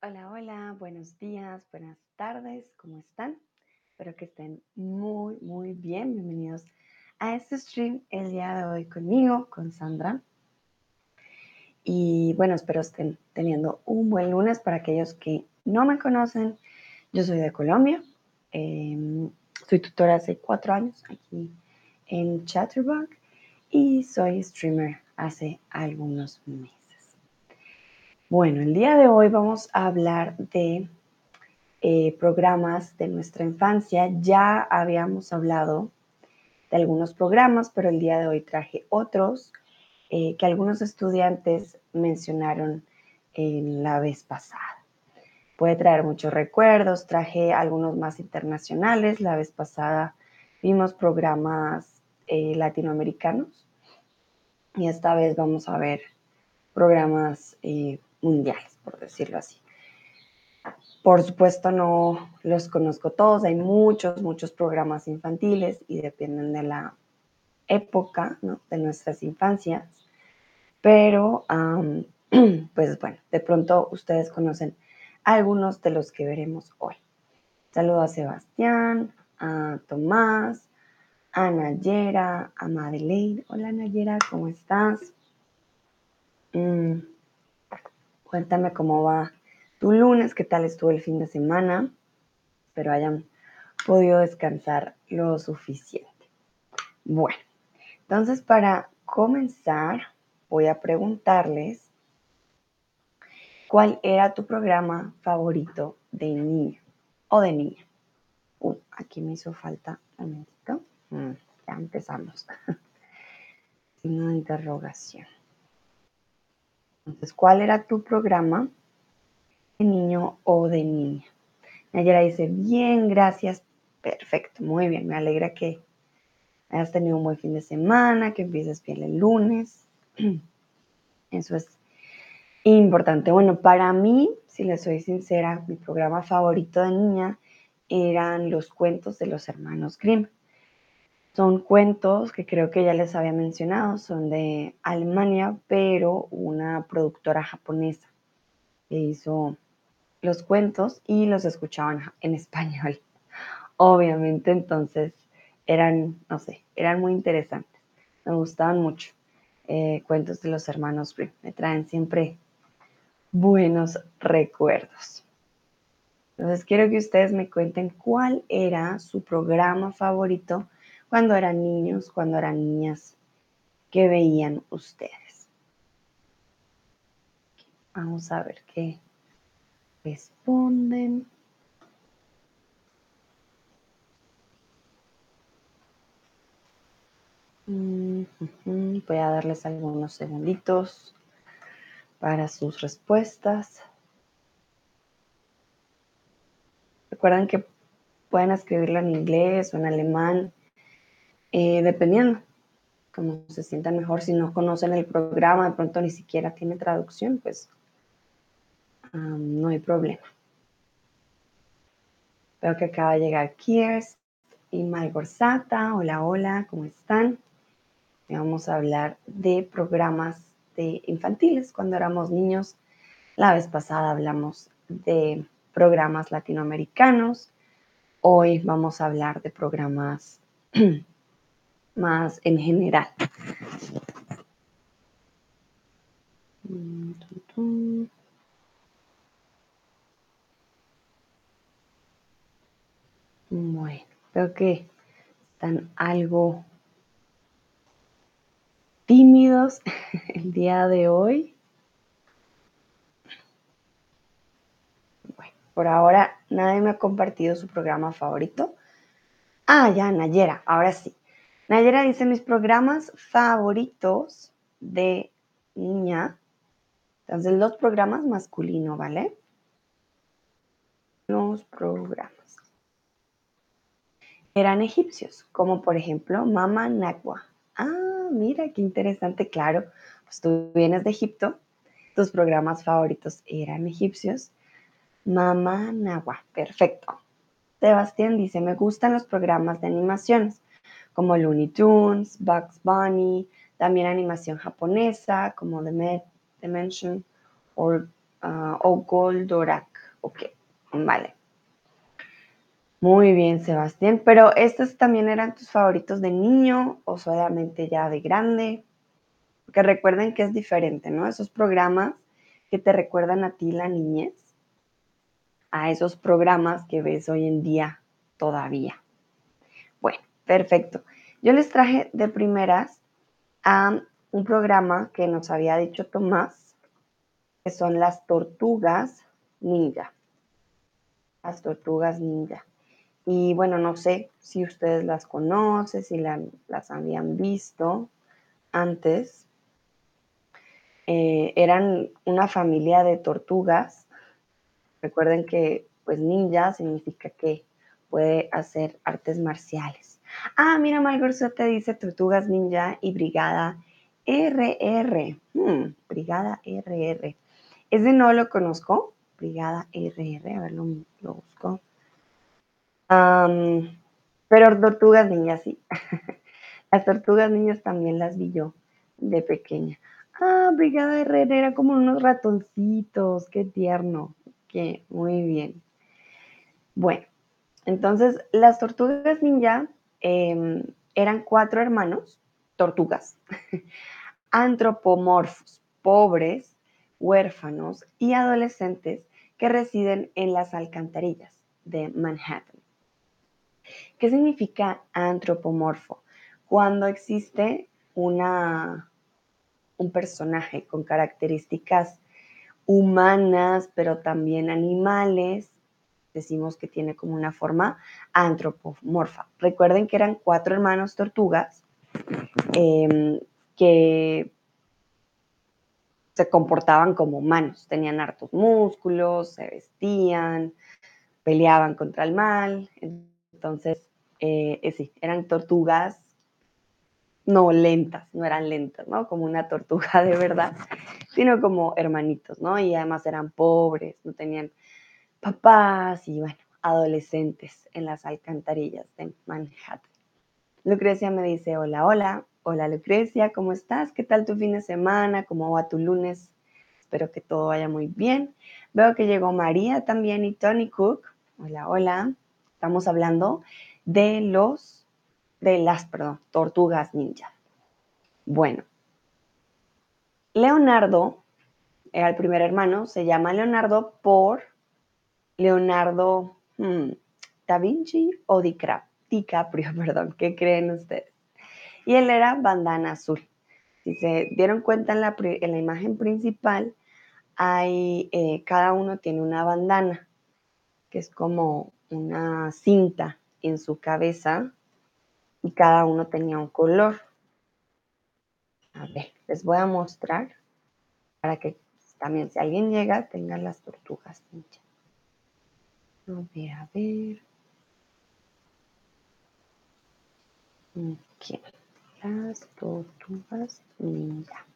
Hola, hola, buenos días, buenas tardes, ¿cómo están? Espero que estén muy, muy bien. Bienvenidos a este stream el día de hoy conmigo, con Sandra. Y bueno, espero estén teniendo un buen lunes para aquellos que no me conocen. Yo soy de Colombia, em, soy tutora hace cuatro años aquí en Chatterbox y soy streamer hace algunos meses. Bueno, el día de hoy vamos a hablar de eh, programas de nuestra infancia. Ya habíamos hablado de algunos programas, pero el día de hoy traje otros eh, que algunos estudiantes mencionaron en la vez pasada. Puede traer muchos recuerdos, traje algunos más internacionales. La vez pasada vimos programas eh, latinoamericanos y esta vez vamos a ver programas mundiales, por decirlo así. Por supuesto, no los conozco todos, hay muchos, muchos programas infantiles y dependen de la época de nuestras infancias, pero pues bueno, de pronto ustedes conocen algunos de los que veremos hoy. Saludo a Sebastián, a Tomás, a Nayera, a Madeleine. Hola Nayera, ¿cómo estás? Mm, Cuéntame cómo va tu lunes, qué tal estuvo el fin de semana. Espero hayan podido descansar lo suficiente. Bueno, entonces para comenzar voy a preguntarles cuál era tu programa favorito de niño o de niña. Uh, aquí me hizo falta un momentito. Mm, ya empezamos. Signo de interrogación. Entonces, ¿cuál era tu programa de niño o de niña? Nayera dice, bien, gracias, perfecto, muy bien, me alegra que hayas tenido un buen fin de semana, que empieces bien el lunes. Eso es importante. Bueno, para mí, si les soy sincera, mi programa favorito de niña eran los cuentos de los hermanos Grimm. Son cuentos que creo que ya les había mencionado, son de Alemania, pero una productora japonesa que hizo los cuentos y los escuchaban en español. Obviamente, entonces eran, no sé, eran muy interesantes. Me gustaban mucho. Eh, cuentos de los hermanos Grimm. Me traen siempre buenos recuerdos. Entonces quiero que ustedes me cuenten cuál era su programa favorito cuando eran niños, cuando eran niñas, ¿qué veían ustedes? Vamos a ver qué responden. Voy a darles algunos segunditos para sus respuestas. Recuerden que pueden escribirlo en inglés o en alemán eh, dependiendo cómo se sientan mejor. Si no conocen el programa, de pronto ni siquiera tiene traducción, pues no hay problema. Veo que acaba de llegar Kiers y Mai Gorzata. Hola, hola, ¿cómo están? vamos a hablar de programas de infantiles cuando éramos niños. La vez pasada hablamos de programas latinoamericanos. Hoy vamos a hablar de programas más en general. Bueno, creo que están algo tímidos el día de hoy. Por ahora nadie me ha compartido su programa favorito. Ah, ya, Nayera, ahora sí. Nayera dice mis programas favoritos de niña. Entonces, los programas masculino, ¿vale? Los programas. Eran egipcios, como por ejemplo Mama Nagua. Ah, mira, qué interesante, claro. Pues tú vienes de Egipto, tus programas favoritos eran egipcios. Mama Nagua, perfecto. Sebastián dice, me gustan los programas de animaciones como Looney Tunes, Bugs Bunny, también animación japonesa como The Dimension o ah, o Goldorak. Ok, vale. Muy bien, Sebastián. Pero ¿estos también eran tus favoritos de niño o solamente ya de grande? Porque recuerden que es diferente, ¿no? Esos programas que te recuerdan a ti la niñez, a esos programas que ves hoy en día todavía. Bueno, perfecto. Yo les traje de primeras a un programa que nos había dicho Tomás, que son las tortugas ninja. Las tortugas ninja. Y bueno, no sé si ustedes las conocen, si las habían visto antes. Eh, eran una familia de tortugas. Recuerden que pues ninja significa que puede hacer artes marciales. Ah, mira, Malgorso te dice Tortugas Ninja y Brigada RR. Hmm, Brigada RR. Ese no lo conozco. Brigada RR, a ver, lo, busco. pero Tortugas Ninja sí. las Tortugas Niñas también las vi yo de pequeña. Ah, Brigada RR era como unos ratoncitos. Qué tierno. Qué, muy bien. Bueno, entonces, las tortugas ninja em, eran cuatro hermanos, tortugas, antropomorfos, pobres, huérfanos y adolescentes que residen en las alcantarillas de Manhattan. ¿Qué significa antropomorfo? Cuando existe una, un personaje con características humanas, pero también animales, decimos que tiene como una forma antropomorfa. Recuerden que eran cuatro hermanos tortugas em, que se comportaban como humanos, tenían hartos músculos, se vestían, peleaban contra el mal. Entonces, eh, eh, sí, eran tortugas no lentas, no eran lentas, ¿no? Como una tortuga de verdad, sino como hermanitos, ¿no? Y además eran pobres, no tenían papás y bueno, adolescentes en las alcantarillas de Manhattan. Lucrecia me dice, hola, hola, hola Lucrecia, ¿cómo estás? ¿Qué tal tu fin de semana? ¿Cómo va tu lunes? Espero que todo vaya muy bien. Veo que llegó María también y Tony Cook. Hola, hola. Estamos hablando de los, de las, perdón, tortugas ninja. Bueno, Leonardo era el primer hermano, se llama Leonardo por Leonardo hmm, da Vinci o DiCaprio, perdón, ¿qué creen ustedes? Y él era bandana azul. Si se dieron cuenta en la, imagen principal, hay, eh, cada uno tiene una bandana, que es como una cinta en su cabeza, y cada uno tenía un color. A ver, les voy a mostrar para que también si alguien llega tenga las tortugas pinchadas. A ver, a ver. Las tortugas ninja.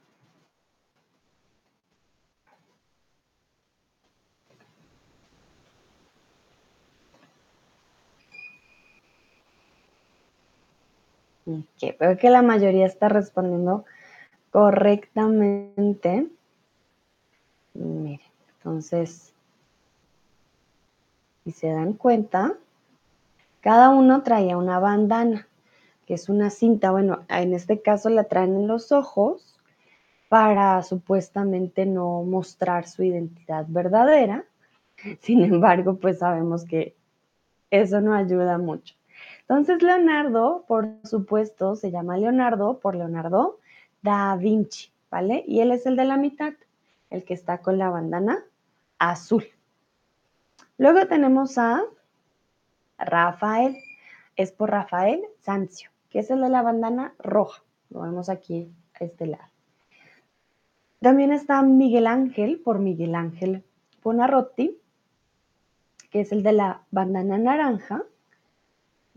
Veo que la mayoría está respondiendo correctamente. Miren, entonces si se dan cuenta, cada uno traía una bandana, que es una cinta, bueno, en este caso la traen en los ojos para supuestamente no mostrar su identidad verdadera. Sin embargo, pues sabemos que eso no ayuda mucho. Entonces, Leonardo, por supuesto, se llama Leonardo por Leonardo da Vinci, ¿vale? Y él es el de la mitad, el que está con la bandana azul. Luego tenemos a Rafael, es por Rafael Sancio, que es el de la bandana roja. Lo vemos aquí a este lado. También está Miguel Ángel por Miguel Ángel Ponarrotti, que es el de la bandana naranja.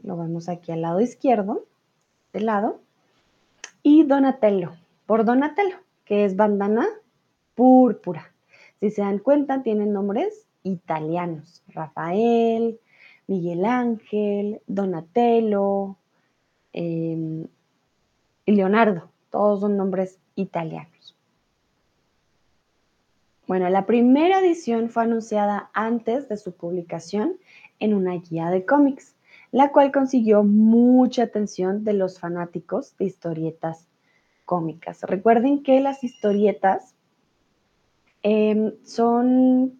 Lo vemos aquí al lado izquierdo, de lado. Y Donatello, por Donatello, que es bandana púrpura. Si se dan cuenta, tienen nombres italianos, Rafael, Miguel Ángel, Donatello y Leonardo, todos son nombres italianos. Bueno, la primera edición fue anunciada antes de su publicación en una guía de cómics, la cual consiguió mucha atención de los fanáticos de historietas cómicas. Recuerden que las historietas em, son,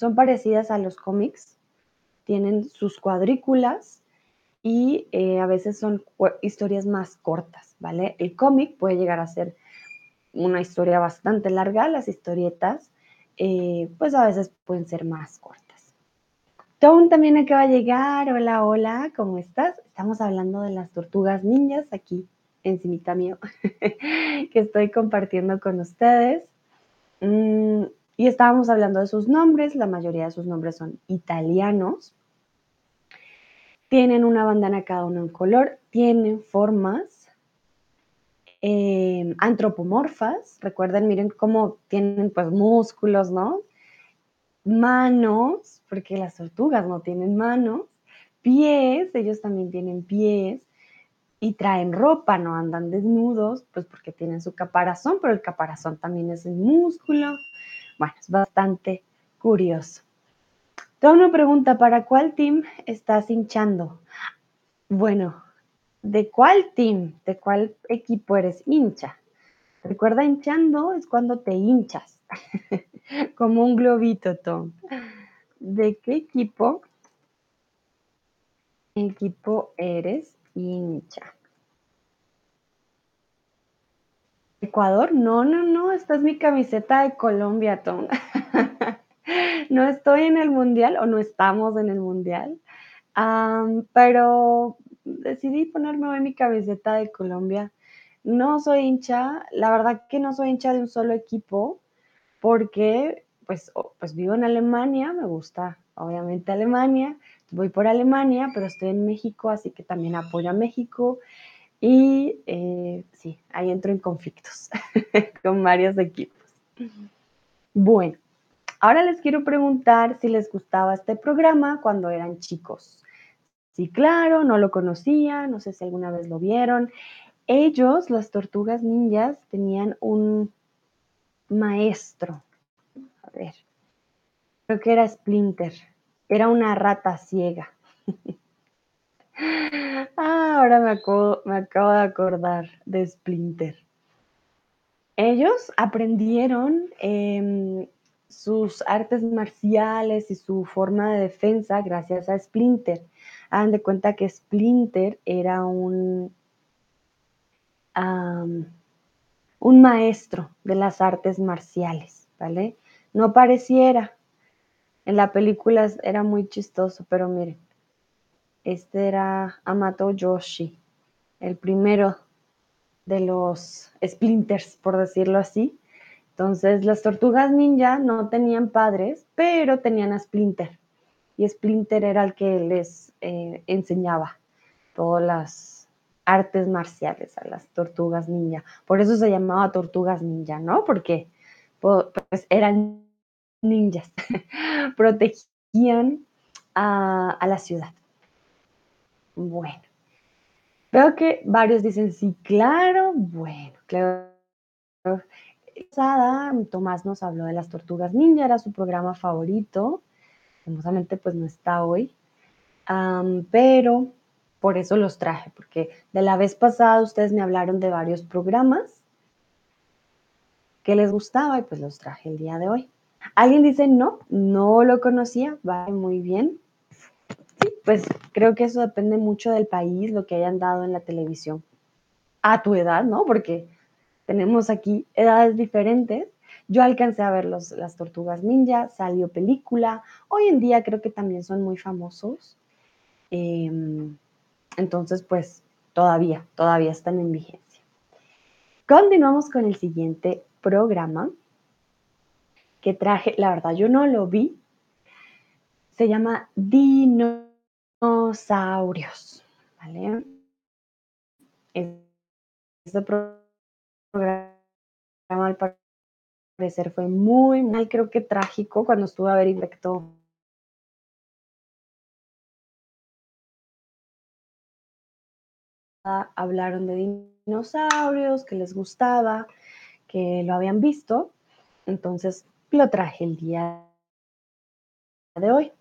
son parecidas a los cómics, tienen sus cuadrículas y eh, a veces son historias más cortas, ¿vale? El cómic puede llegar a ser una historia bastante larga, las historietas, eh, pues a veces pueden ser más cortas. Tom también acaba de llegar. Hola, hola, ¿cómo estás? Estamos hablando de las tortugas ninjas aquí encimita mío que estoy compartiendo con ustedes. Mm, y estábamos hablando de sus nombres, la mayoría de sus nombres son italianos. Tienen una bandana cada uno en color, tienen formas eh, antropomorfas, recuerden, miren cómo tienen pues músculos, ¿no? Manos, porque las tortugas no tienen manos, pies, ellos también tienen pies, y traen ropa, no andan desnudos, pues porque tienen su caparazón, pero el caparazón también es el músculo. Bueno, es bastante curioso. Tengo una pregunta, ¿para cuál team estás hinchando? Bueno, ¿De cuál team, de cuál equipo eres hincha? Recuerda, hinchando es cuando te hinchas, como un globito, Tom. ¿De qué equipo, equipo eres hincha? Ecuador, no, no, no, esta es mi camiseta de Colombia, Tom. no estoy en el mundial o no estamos en el mundial, pero decidí ponerme hoy mi camiseta de Colombia. No soy hincha, la verdad que no soy hincha de un solo equipo, porque pues, pues vivo en Alemania, me gusta obviamente Alemania, voy por Alemania, pero estoy en México, así que también apoyo a México. Y eh, sí, ahí entro en conflictos con varios equipos. Bueno, ahora les quiero preguntar si les gustaba este programa cuando eran chicos. Sí, claro, no lo conocía, no sé si alguna vez lo vieron. Ellos, las tortugas ninjas, tenían un maestro. A ver, creo que era Splinter. Era una rata ciega. ah, ahora me acabo, de acordar de Splinter. Ellos aprendieron em, sus artes marciales y su forma de defensa gracias a Splinter. Hagan de cuenta que Splinter era un, un maestro de las artes marciales, ¿vale? No pareciera. En la película era muy chistoso, pero miren, este era Amato Yoshi, el primero de los Splinters, por decirlo así. Entonces, las tortugas ninja no tenían padres, pero tenían a Splinter y Splinter era el que les eh, enseñaba todas las artes marciales a las tortugas ninja. Por eso se llamaba tortugas ninja, ¿no? Porque pues, eran ninjas, protegían a, a la ciudad. Bueno, veo que varios dicen sí, claro, bueno, claro. Tomás nos habló de las tortugas ninja, era su programa favorito famosamente pues no está hoy, pero por eso los traje, porque de la vez pasada ustedes me hablaron de varios programas que les gustaba y pues los traje el día de hoy. Alguien dice, no, no lo conocía, va muy bien. Sí, pues creo que eso depende mucho del país, lo que hayan dado en la televisión. A tu edad, ¿no? Porque tenemos aquí edades diferentes yo alcancé a ver los, las tortugas ninja, salió película. Hoy en día creo que también son muy famosos. Em, entonces, pues todavía, todavía están en vigencia. Continuamos con el siguiente programa que traje. La verdad, yo no lo vi. Se llama Dinosaurios. ¿Vale? Este programa al parecer fue muy mal, creo que trágico cuando estuve a ver directo. Hablaron de dinosaurios, que les gustaba, que lo habían visto. Entonces lo traje el día de hoy.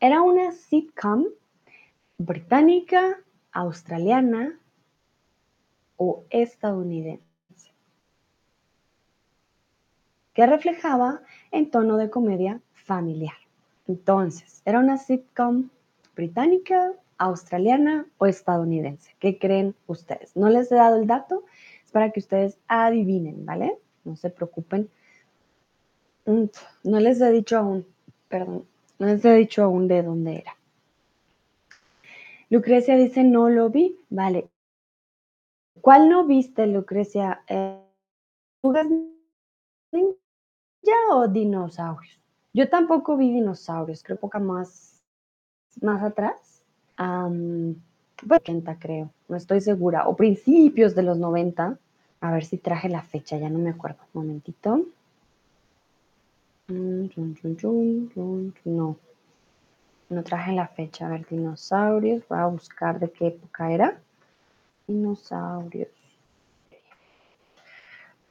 Era una sitcom británica, australiana o estadounidense que reflejaba en tono de comedia familiar. Entonces, era una sitcom británica, australiana o estadounidense. ¿Qué creen ustedes? No les he dado el dato, es para que ustedes adivinen, ¿vale? No se preocupen. Mm, no les he dicho aún, perdón, no les he dicho aún de dónde era. Lucrecia dice, no lo vi, vale. ¿Cuál no viste, Lucrecia? Eh, ninja o dinosaurios? Yo tampoco vi dinosaurios, creo poca más, más atrás. Um, pues creo, no estoy segura. O principios de los 90. A ver si traje la fecha, ya no me acuerdo. Un momentito. No, no traje la fecha. A ver, dinosaurios. Voy a buscar de qué época era. Dinosaurios.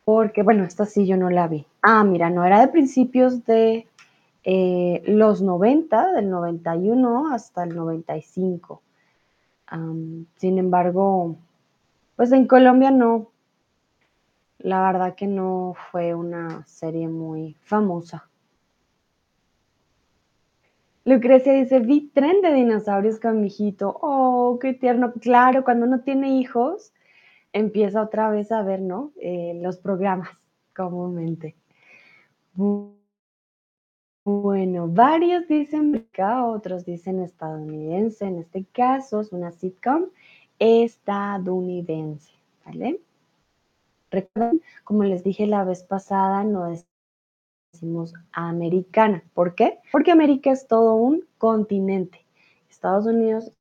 Porque, bueno, esta sí yo no la vi. Ah, mira, no era de principios de eh, los 90, del 91 hasta el 95. sin embargo, pues en Colombia no, la verdad que no fue una serie muy famosa. Lucrecia dice, vi tren de dinosaurios con mi hijito. Oh, qué tierno. Claro, cuando uno tiene hijos, empieza otra vez a ver, ¿no? Eh, los programas comúnmente. Bueno, varios dicen acá, otros dicen estadounidense. En este caso es una sitcom estadounidense, ¿vale? Recuerden, como les dije la vez pasada, no decimos americana. ¿Por qué? Porque América es todo un continente. Estados Unidos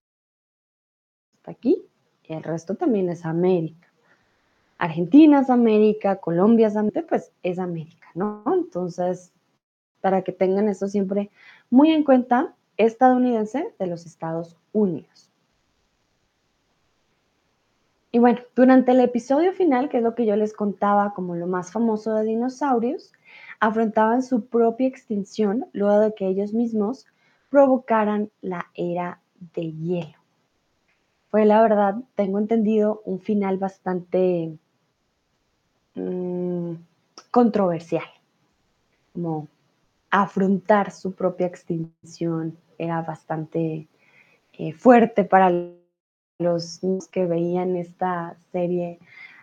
está aquí y el resto también es América. Argentina es América, Colombia es América, pues es América, ¿no? Entonces, para que tengan eso siempre muy en cuenta, estadounidense de los Estados Unidos. Y bueno, durante el episodio final, que es lo que yo les contaba como lo más famoso de dinosaurios, afrontaban su propia extinción luego de que ellos mismos provocaran la era de hielo. Fue la verdad, tengo entendido, un final bastante mm, controversial, como afrontar su propia extinción era bastante eh, fuerte para los que veían esta serie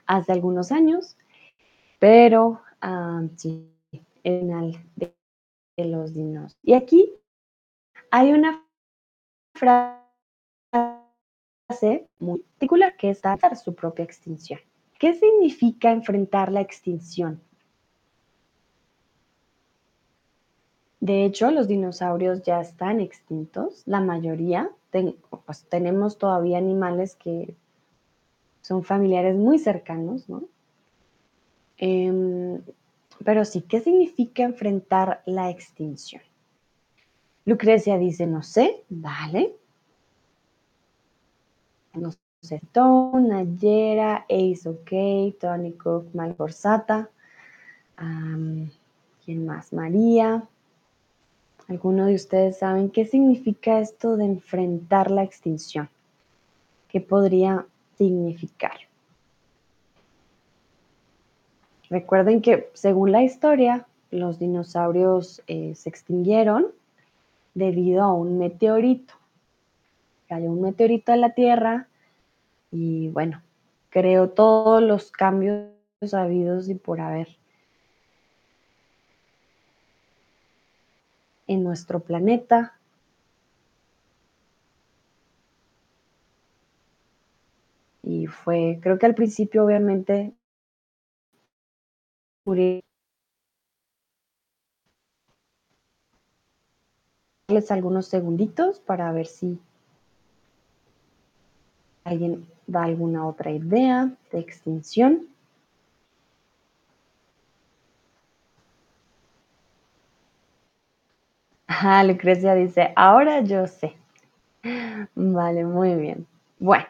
hace algunos años, pero ah, sí, el de, de los dinos. Y aquí hay una frase muy particular que es dar su propia extinción. ¿Qué significa enfrentar la extinción? De hecho, los dinosaurios ya están extintos, la mayoría. pues, tenemos todavía animales que son familiares muy cercanos, ¿no? Em, pero sí, ¿qué significa enfrentar la extinción? Lucrecia dice, no sé, vale. No sé, Nayera, Ace OK, Tony Cook, Malforzata. ¿Quién más? María. ¿Alguno de ustedes saben qué significa esto de enfrentar la extinción? ¿Qué podría significar? Recuerden que según la historia, los dinosaurios eh, se extinguieron debido a un meteorito. Cayó un meteorito a la Tierra y bueno, creó todos los cambios habidos y por haber. En nuestro planeta. Y fue, creo que al principio obviamente les algunos segunditos para ver si alguien da alguna otra idea de extinción. Ah, Lucrecia dice, ahora yo sé. Vale, muy bien. Bueno,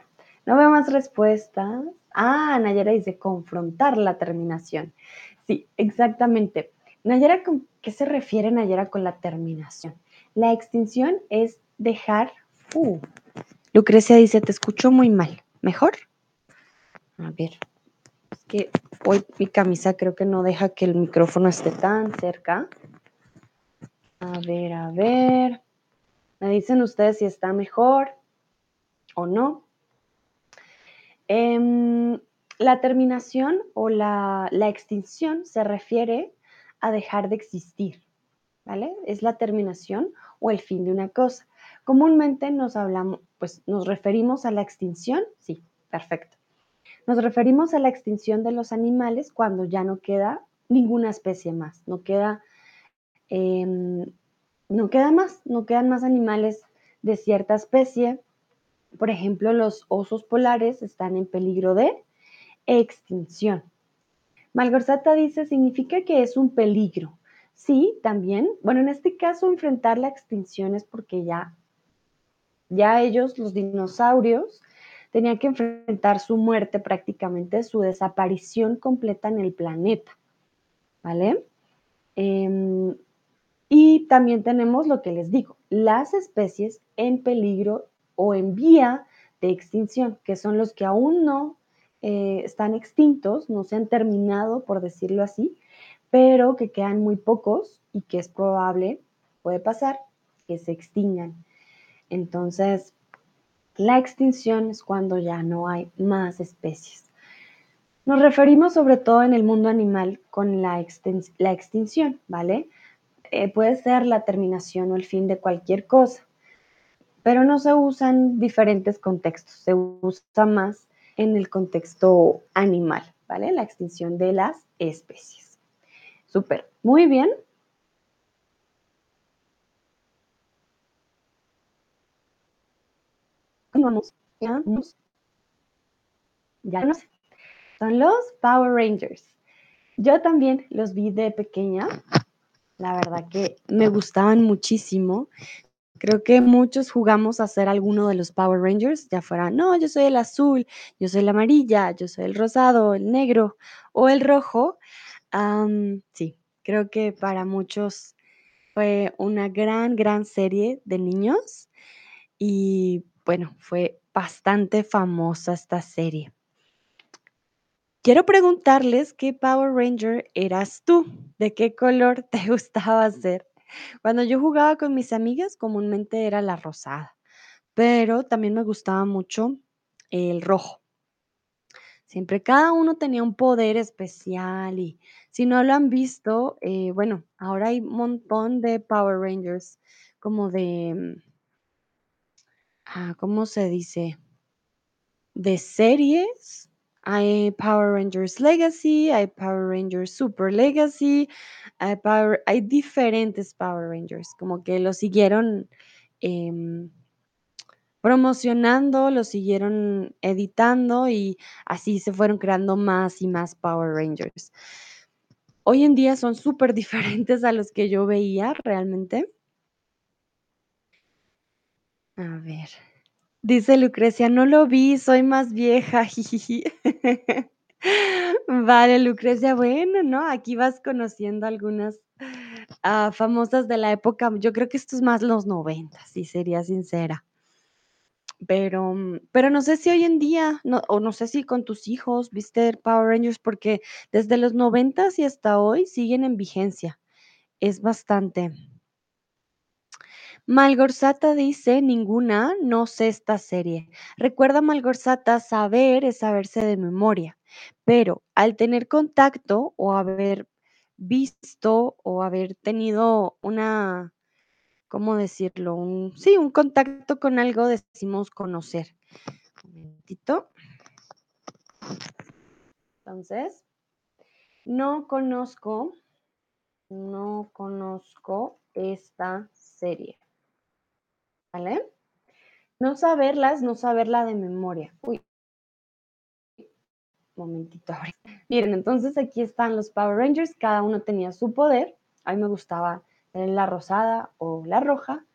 no veo más respuestas. Ah, Nayera dice confrontar la terminación. Sí, exactamente. Nayera, ¿con qué se refiere Nayera con la terminación? La extinción es dejar. Uh, Lucrecia dice, te escucho muy mal. ¿Mejor? A ver, es que hoy mi camisa creo que no deja que el micrófono esté tan cerca. A ver, a ver. Me dicen ustedes si está mejor o no. Em, la terminación o la, la, extinción se refiere a dejar de existir, ¿vale? Es la terminación o el fin de una cosa. Comúnmente nos hablamos, pues nos referimos a la extinción, sí, perfecto. Nos referimos a la extinción de los animales cuando ya no queda ninguna especie más, no queda, eh, no queda más, no quedan más animales de cierta especie. Por ejemplo, los osos polares están en peligro de extinción. Malgorzata dice, significa que es un peligro. Sí, también. Bueno, en este caso, enfrentar la extinción es porque ya, ya ellos, los dinosaurios, tenían que enfrentar su muerte prácticamente, su desaparición completa en el planeta. ¿Vale? Eh, y también tenemos lo que les digo, las especies en peligro o en vía de extinción, que son los que aún no eh, están extintos, no se han terminado, por decirlo así, pero que quedan muy pocos y que es probable, puede pasar, que se extingan. Entonces, la extinción es cuando ya no hay más especies. Nos referimos sobre todo en el mundo animal con la, la extinción, ¿vale? Eh, puede ser la terminación o el fin de cualquier cosa, pero no se usa en diferentes contextos, se usa más en el contexto animal, ¿vale? La extinción de las especies. Súper, muy bien. Ya no sé. Son los Power Rangers. Yo también los vi de pequeña. La verdad que me gustaban muchísimo. Creo que muchos jugamos a ser alguno de los Power Rangers, ya fuera, no, yo soy el azul, yo soy la amarilla, yo soy el rosado, el negro o el rojo. sí, creo que para muchos fue una gran, gran serie de niños y bueno, fue bastante famosa esta serie. Quiero preguntarles qué Power Ranger eras tú, de qué color te gustaba ser. Cuando yo jugaba con mis amigas, comúnmente era la rosada, pero también me gustaba mucho el rojo. Siempre cada uno tenía un poder especial y si no lo han visto, eh, bueno, ahora hay un montón de Power Rangers, como de, mm, ah, ¿cómo se dice? De series. Hay Power Rangers Legacy, hay Power Rangers Super Legacy, hay, diferentes Power Rangers, como que lo siguieron em, promocionando, lo siguieron editando y así se fueron creando más y más Power Rangers. Hoy en día son súper diferentes a los que yo veía realmente. A ver. Dice Lucrecia, no lo vi, soy más vieja. Vale, Lucrecia, bueno, ¿no? Aquí vas conociendo algunas uh, famosas de la época. Yo creo que esto es más los 90, si sería sincera. Pero, pero no sé si hoy en día, o no sé si con tus hijos viste Power Rangers, porque desde los 90 y hasta hoy siguen en vigencia. Es bastante. Malgorzata dice, ninguna, no sé esta serie. Recuerda Malgorzata, saber es saberse de memoria, pero al tener contacto o haber visto o haber tenido una, ¿cómo decirlo? Sí, un contacto con algo, decimos conocer. Un momentito. Entonces, no conozco, no conozco esta serie. ¿Vale? No saberlas, no saberla de memoria. Uy. Momentito. Miren, entonces aquí están los Power Rangers, cada uno tenía su poder. A mí me gustaba la rosada o la roja.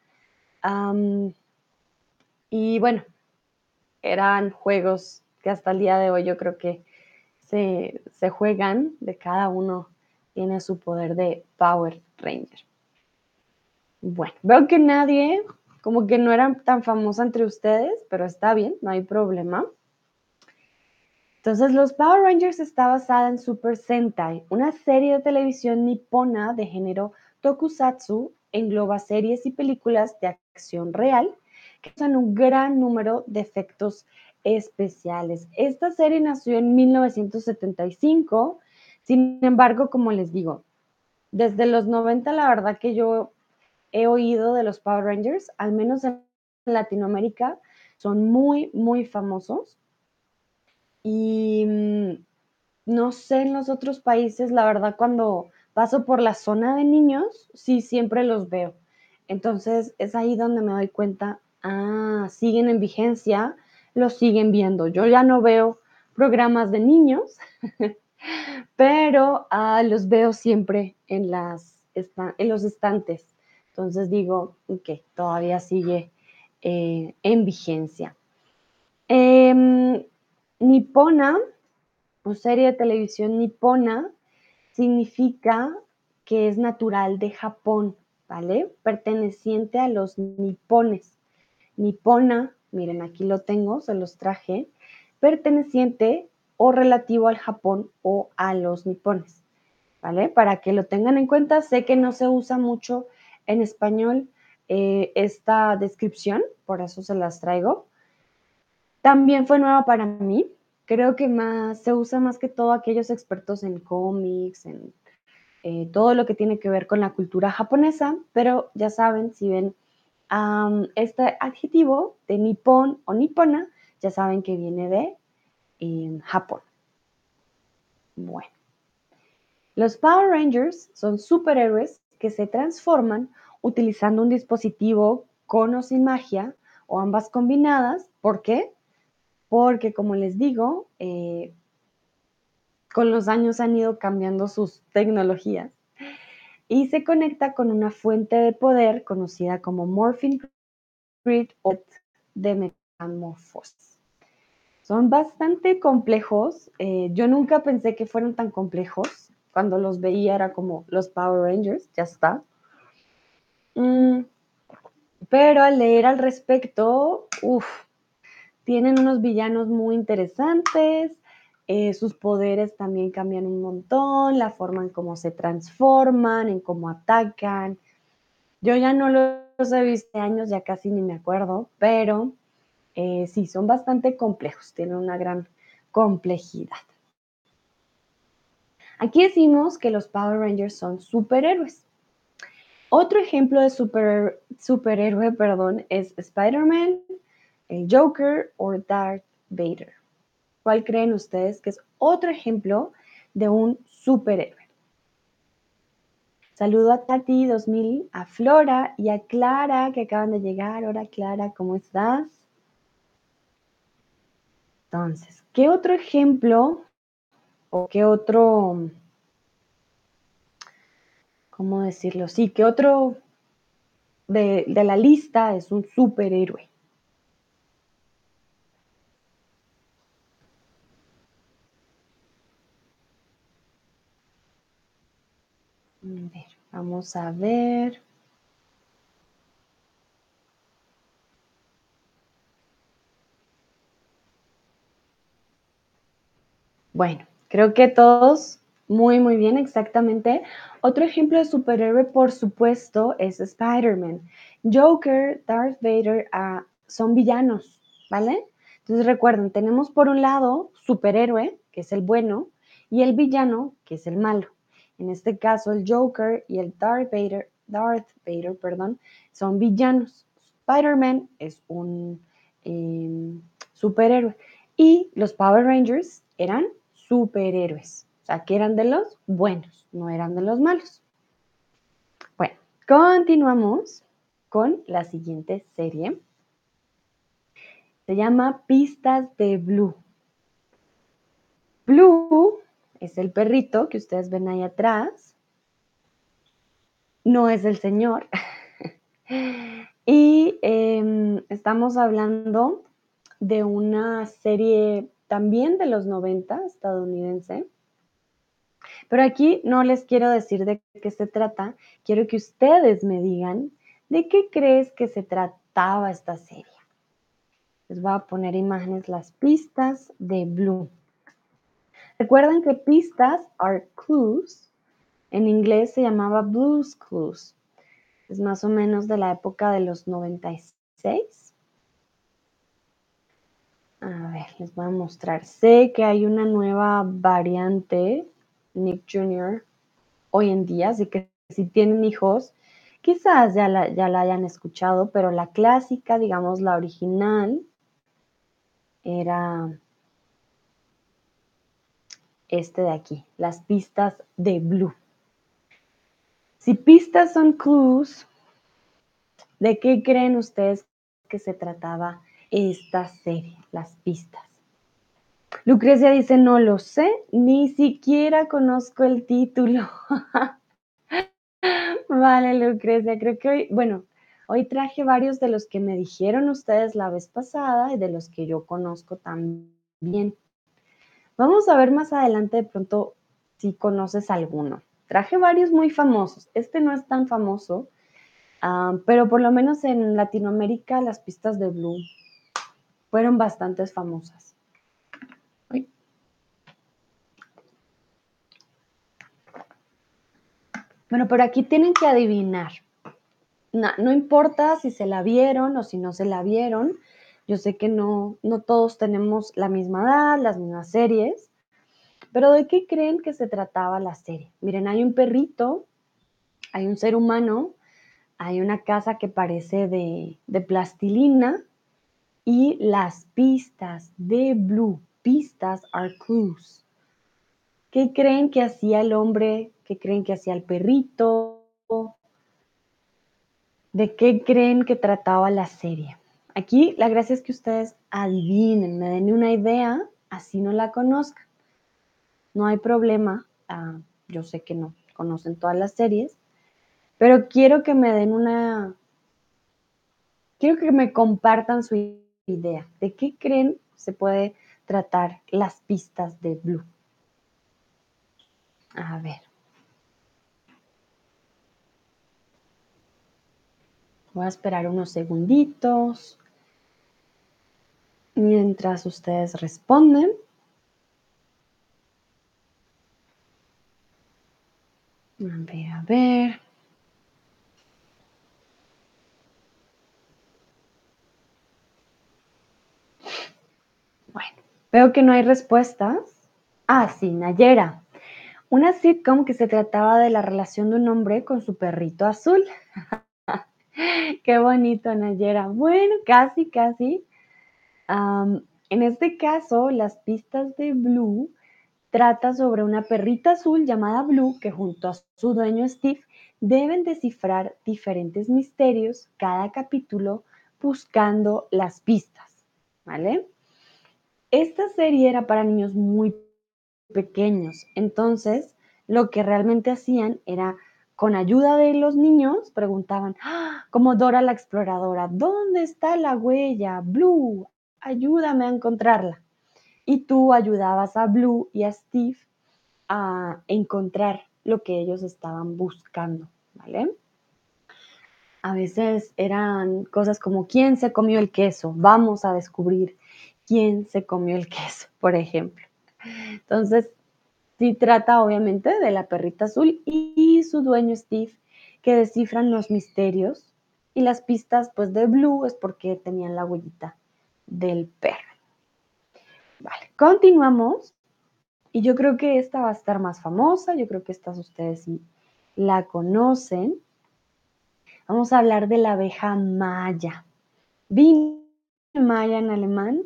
y bueno, eran juegos que hasta el día de hoy yo creo que se, se juegan, de cada uno tiene su poder de Power Ranger. Bueno, veo que nadie, como que no era tan famosa entre ustedes, pero está bien, no hay problema. Entonces, los Power Rangers está basada en Super Sentai, una serie de televisión nipona de género tokusatsu, engloba series y películas de acción real que usan un gran número de efectos especiales. Esta serie nació en 1975, sin embargo, como les digo, desde los 90 la verdad que yo he oído de los Power Rangers, al menos en Latinoamérica, son muy, muy famosos. Y mm, no sé en los otros países, la verdad, cuando paso por la zona de niños, sí, siempre los veo. Entonces es ahí donde me doy cuenta, ah, siguen en vigencia, los siguen viendo. Yo ya no veo programas de niños, pero ah, los veo siempre en, las, en los estantes. Entonces digo, que todavía sigue eh, en vigencia. Em, Nipona, o serie de televisión nipona, significa que es natural de Japón, ¿vale? Perteneciente a los nipones. Nipona, miren, aquí lo tengo, se los traje, perteneciente o relativo al Japón o a los nipones, ¿vale? Para que lo tengan en cuenta, sé que no se usa mucho en español eh, esta descripción, por eso se las traigo, también fue nueva para mí. Creo que más se usa más que todo aquellos expertos en cómics, en eh, todo lo que tiene que ver con la cultura japonesa, pero ya saben, si ven este adjetivo de nipón o nipona, ya saben que viene de Japón. Bueno, los Power Rangers son superhéroes se transforman utilizando un dispositivo con o sin magia o ambas combinadas. ¿Por qué? porque como les digo, eh, con los años han ido cambiando sus tecnologías y se conecta con una fuente de poder conocida como Morphing Grid o de Metamorphosis. Son bastante complejos. Eh, yo nunca pensé que fueran tan complejos. Cuando los veía era como los Power Rangers, ya está. Mm, pero al leer al respecto, uff, tienen unos villanos muy interesantes, eh, sus poderes también cambian un montón, la forma en cómo se transforman, en cómo atacan. Yo ya no los he visto años, ya casi ni me acuerdo, pero eh, sí, son bastante complejos, tienen una gran complejidad. Aquí decimos que los Power Rangers son superhéroes. Otro ejemplo de super, superhéroe perdón, es Spider-Man, el Joker o Darth Vader. ¿Cuál creen ustedes que es otro ejemplo de un superhéroe? Saludo a Tati 2000, a Flora y a Clara que acaban de llegar. Hola Clara, ¿cómo estás? Entonces, ¿qué otro ejemplo o qué otro, cómo decirlo? Sí, ¿qué otro de, de la lista es un superhéroe? vamos a ver. Bueno, creo que todos muy, muy bien, exactamente. Otro ejemplo de superhéroe, por supuesto, es Spider-Man. Joker, Darth Vader ah, son villanos, ¿vale? Entonces recuerden, tenemos por un lado superhéroe, que es el bueno, y el villano, que es el malo. En este caso, el Joker y el Darth Vader, Darth Vader perdón, son villanos. Spider-Man es un em, superhéroe. Y los Power Rangers eran superhéroes. O sea, que eran de los buenos, no eran de los malos. Bueno, continuamos con la siguiente serie. Se llama Pistas de Blue. Blue es el perrito que ustedes ven ahí atrás. No es el señor. y em, estamos hablando de una serie también de los 90, estadounidense. Pero aquí no les quiero decir de qué se trata, quiero que ustedes me digan de qué crees que se trataba esta serie. Les voy a poner imágenes, las pistas de Blue. Recuerden que pistas are clues. En inglés se llamaba Blues Clues. Es más o menos de la época de los 96. A ver, les voy a mostrar. Sé que hay una nueva variante, Nick Jr., hoy en día, así que si tienen hijos, quizás ya la, ya la hayan escuchado, pero la clásica, digamos, la original, era este de aquí, las pistas de Blue. Si pistas son clues, ¿de qué creen ustedes que se trataba esta serie, las pistas? Lucrecia dice, no lo sé, ni siquiera conozco el título. vale, Lucrecia, creo que hoy, bueno, hoy traje varios de los que me dijeron ustedes la vez pasada y de los que yo conozco también. Vamos a ver más adelante de pronto si conoces alguno. Traje varios muy famosos. Este no es tan famoso, ah, pero por lo menos en Latinoamérica las pistas de Blue fueron bastante famosas. Bueno, pero aquí tienen que adivinar. No, no, importa si se la vieron o si no se la vieron. Yo sé que no, no todos tenemos la misma edad, las mismas series, pero ¿de qué creen que se trataba la serie? Miren, hay un perrito, hay un ser humano, hay una casa que parece de, de plastilina y las pistas de Blue, pistas are clues. ¿Qué creen que hacía el hombre? ¿Qué creen que hacía el perrito? ¿De qué creen que trataba la serie? Aquí la gracia es que ustedes adivinen, me den una idea, así no la conozcan. No hay problema, ah, yo sé que no conocen todas las series, pero quiero que me den una, quiero que me compartan su idea. ¿De qué creen se puede tratar las pistas de Blue? A ver. Voy a esperar unos segunditos mientras ustedes responden. A ver, a ver. Bueno, veo que no hay respuestas. Ah, sí, Nayera. Una sitcom que se trataba de la relación de un hombre con su perrito azul. Qué bonito, Nayera. Bueno, casi, casi. en este caso, las pistas de Blue trata sobre una perrita azul llamada Blue que junto a su dueño Steve deben descifrar diferentes misterios cada capítulo buscando las pistas, ¿vale? Esta serie era para niños muy pequeños, entonces lo que realmente hacían era con ayuda de los niños, preguntaban, ¡Ah! como Dora la exploradora, ¿dónde está la huella? Blue, ayúdame a encontrarla. Y tú ayudabas a Blue y a Steve a encontrar lo que ellos estaban buscando, ¿vale? A veces eran cosas como, ¿quién se comió el queso? Vamos a descubrir quién se comió el queso, por ejemplo. Entonces, Sí trata obviamente de la perrita azul y su dueño Steve que descifran los misterios y las pistas pues de Blue es porque tenían la huellita del perro. Vale, continuamos y yo creo que esta va a estar más famosa, yo creo que estas ustedes sí la conocen. Vamos a hablar de la abeja maya. Biene maya en alemán.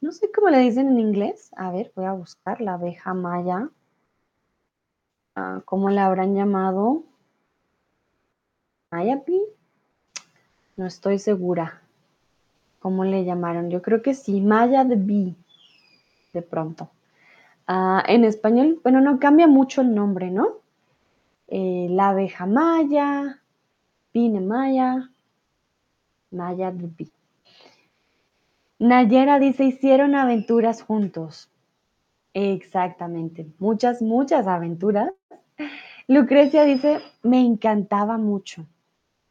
No sé cómo le dicen en inglés. A ver, voy a buscar la abeja maya. Ah, ¿cómo la habrán llamado? ¿Mayapi? No estoy segura. ¿Cómo le llamaron? Yo creo que sí, Maya de Bee, de pronto. Ah, en español, bueno, no cambia mucho el nombre, ¿no? Eh, la abeja maya, Pine maya, Maya de Bee. Nayera dice, hicieron aventuras juntos. Exactamente, muchas, muchas aventuras. Lucrecia dice, me encantaba mucho.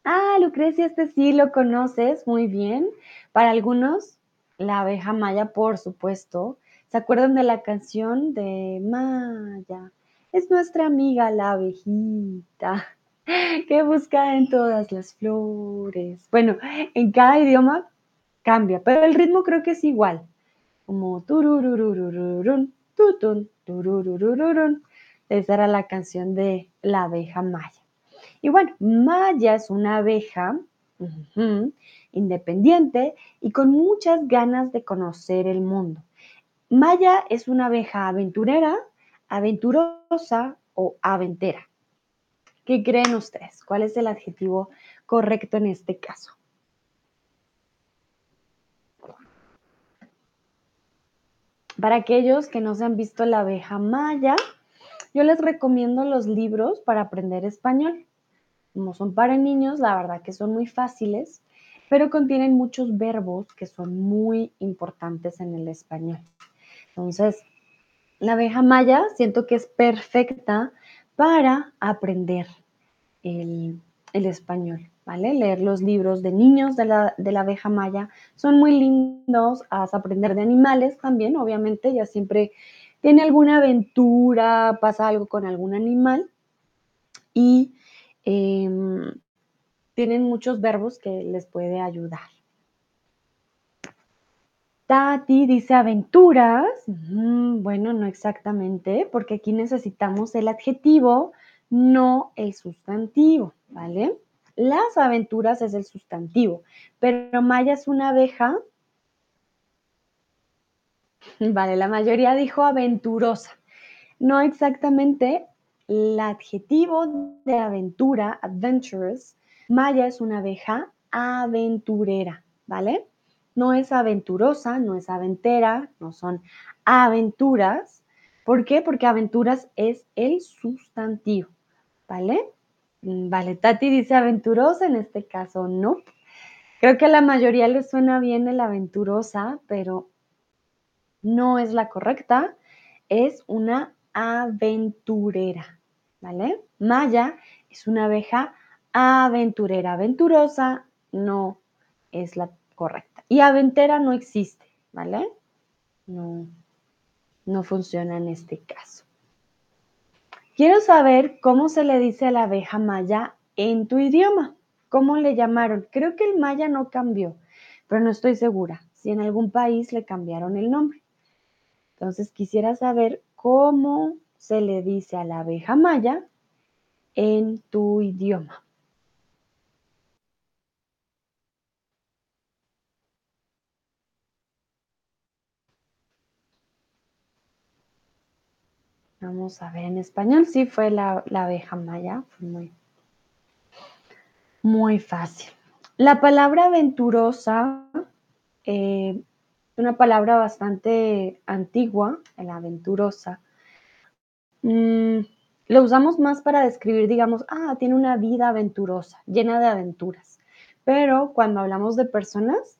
Ah, Lucrecia, este sí lo conoces muy bien. Para algunos, la abeja Maya, por supuesto. ¿Se acuerdan de la canción de Maya? Es nuestra amiga la abejita que busca en todas las flores. Bueno, en cada idioma cambia, pero el ritmo creo que es igual. Como tururururururun, tutun, turururururun. Esa era la canción de la abeja Maya. Y bueno, Maya es una abeja independiente y con muchas ganas de conocer el mundo. Maya es una abeja aventurera, aventurosa o aventera. ¿Qué creen ustedes? ¿Cuál es el adjetivo correcto en este caso? Para aquellos que no se han visto la abeja maya, yo les recomiendo los libros para aprender español. Como son para niños, la verdad que son muy fáciles, pero contienen muchos verbos que son muy importantes en el español. Entonces, la abeja maya siento que es perfecta para aprender el, español, ¿vale? Leer los libros de niños de la, de la abeja maya son muy lindos, haz aprender de animales también, obviamente, ya siempre tiene alguna aventura, pasa algo con algún animal y em, tienen muchos verbos que les puede ayudar. Tati dice aventuras. bueno, no exactamente, porque aquí necesitamos el adjetivo, no el sustantivo, ¿vale? Las aventuras es el sustantivo, pero Maya es una abeja. Vale, la mayoría dijo aventurosa. No exactamente el adjetivo de aventura, adventurous. Maya es una abeja aventurera, ¿vale? no es aventurosa, no es aventera, no son aventuras. ¿Por qué? Porque aventuras es el sustantivo, ¿vale? Mm, vale, Tati dice aventurosa, en este caso no. Creo que a la mayoría le suena bien el aventurosa, pero no es la correcta. Es una aventurera, ¿vale? Maya es una abeja aventurera. Aventurosa no es la correcta. Y aventera no existe, ¿vale? No, no funciona en este caso. Quiero saber cómo se le dice a la abeja maya en tu idioma. ¿Cómo le llamaron? Creo que el maya no cambió, pero no estoy segura si en algún país le cambiaron el nombre. Entonces quisiera saber cómo se le dice a la abeja maya en tu idioma. Vamos a ver, en español sí fue la, abeja maya, fue muy, muy fácil. La palabra aventurosa, eh, una palabra bastante antigua, la aventurosa. Mm, lo usamos más para describir, digamos, ah, tiene una vida aventurosa, llena de aventuras. Pero cuando hablamos de personas,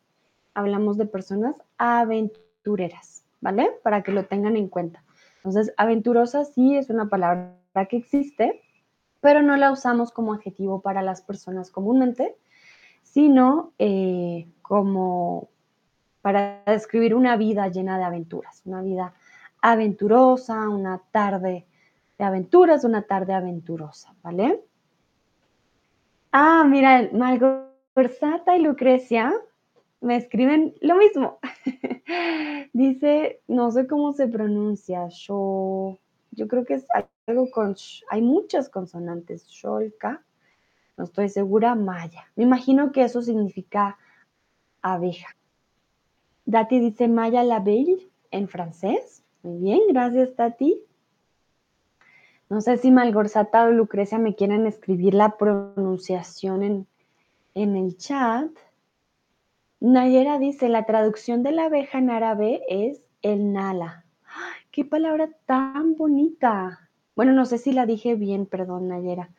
hablamos de personas aventureras, ¿vale? Para que lo tengan en cuenta. Entonces, aventurosa sí es una palabra que existe, pero no la usamos como adjetivo para las personas comúnmente, sino eh, como para describir una vida llena de aventuras, una vida aventurosa, una tarde de aventuras, una tarde aventurosa, ¿vale? Ah, mira, Malgorzata y Lucrecia me escriben lo mismo. Dice, no sé cómo se pronuncia, yo, yo creo que es algo con, hay muchas consonantes, sholka, no estoy segura, maya. Me imagino que eso significa abeja. Dati dice Maya la belle en francés. Muy bien, gracias Tati. No sé si Malgorzata o Lucrecia me quieren escribir la pronunciación en, en el chat. Nayera dice, la traducción de la abeja en árabe es el nala. ¡Qué palabra tan bonita! Bueno, no sé si la dije bien, perdón, Nayera.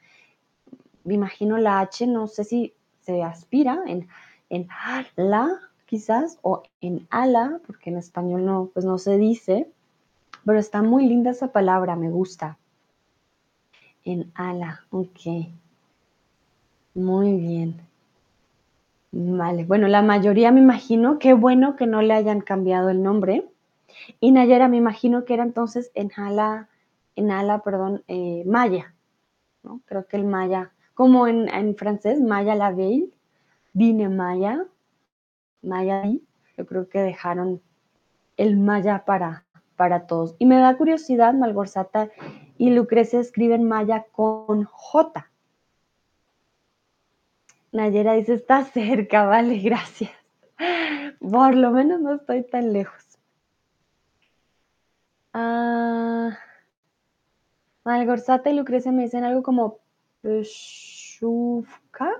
Me imagino la H, no sé si se aspira en, en la, quizás, o en ala, porque en español no, pues no se dice, pero está muy linda esa palabra, me gusta. En ala, ok. Muy bien. Vale, bueno, la mayoría me imagino, qué bueno que no le hayan cambiado el nombre. Y Nayera me imagino que era entonces en ala, en ala, perdón, eh, maya, ¿no? Creo que el maya, como en, en francés, maya la veille, vine maya, maya, yo creo que dejaron el maya para, para todos. Y me da curiosidad, Malgorzata y Lucrecia escriben maya con J. Nayera dice, está cerca, vale, gracias. Por lo menos no estoy tan lejos. Ah, Malgorzata y Lucrecia me dicen algo como Schufka.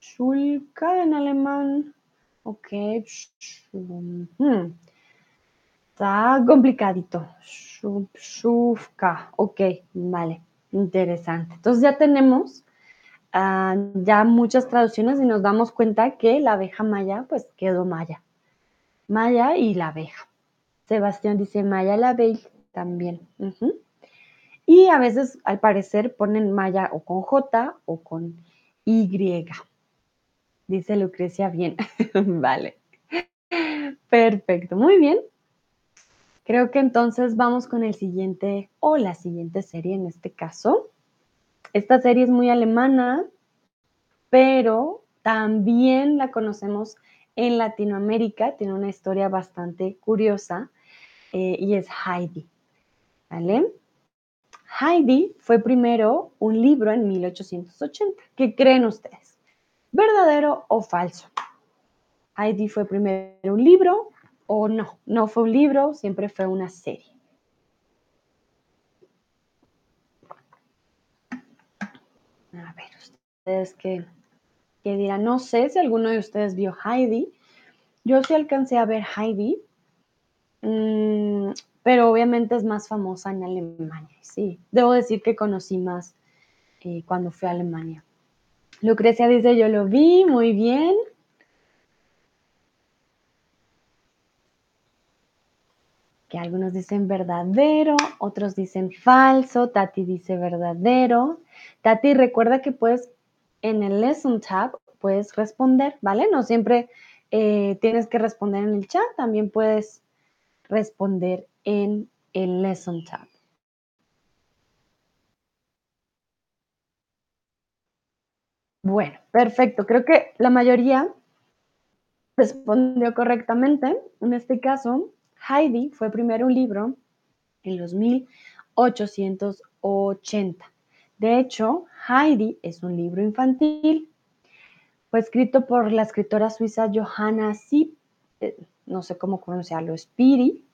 Schulka en alemán. Ok. Hmm. Está complicadito. Schufka. Ok, vale. Interesante. Entonces ya tenemos ah, ya muchas traducciones y nos damos cuenta que la abeja maya pues quedó maya. Maya y la abeja. Sebastián dice Maya la abeja también. Y a veces, al parecer, ponen Maya o con J o con Y. Dice Lucrecia bien. vale. Perfecto, muy bien. Creo que entonces vamos con el siguiente o la siguiente serie en este caso. Esta serie es muy alemana, pero también la conocemos en Latinoamérica. Tiene una historia bastante curiosa eh, y es Heidi. ¿Vale? Heidi fue primero un libro en 1880. ¿Qué creen ustedes? ¿Verdadero o falso? Heidi fue primero un libro o no, no fue un libro, siempre fue una serie. A ustedes qué, dirán. No sé si alguno de ustedes vio Heidi. Yo sí alcancé a ver Heidi, mm, pero obviamente es más famosa en Alemania. Sí, debo decir que conocí más eh, cuando fui a Alemania. Lucrecia dice, yo lo vi, muy bien. que algunos dicen verdadero, otros dicen falso, Tati dice verdadero. Tati, recuerda que puedes en el Lesson Tab, puedes responder, ¿vale? No siempre eh, tienes que responder en el chat, también puedes responder en el Lesson Tab. Bueno, perfecto. Creo que la mayoría respondió correctamente. En este caso, Heidi fue primero un libro en los 1880. De hecho, Heidi es un libro infantil. Fue escrito por la escritora suiza Johanna Sipp, eh, no sé cómo pronunciarlo, Spiri,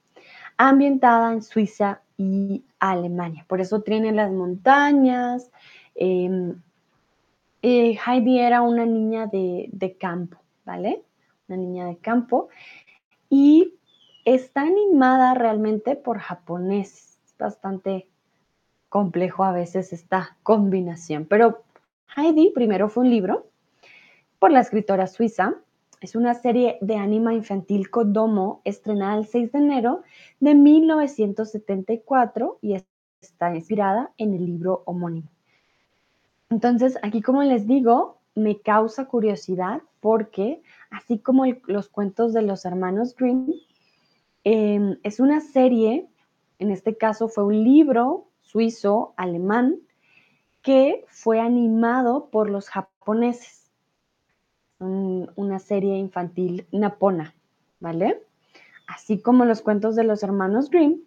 ambientada en Suiza y Alemania. Por eso tiene las montañas. Em, eh, Heidi era una niña de, de campo, ¿vale? Una niña de campo. Y está animada realmente por japoneses. Es bastante complejo a veces esta combinación. Pero Heidi primero fue un libro por la escritora suiza. Es una serie de anima infantil Kodomo estrenada el 6 de enero de 1974 y está inspirada en el libro homónimo. Entonces, aquí como les digo, me causa curiosidad porque así como los cuentos de los hermanos Grimm, Em, es una serie, en este caso fue un libro suizo, alemán, que fue animado por los japoneses. una serie infantil napona, ¿vale? Así como los cuentos de los hermanos Grimm,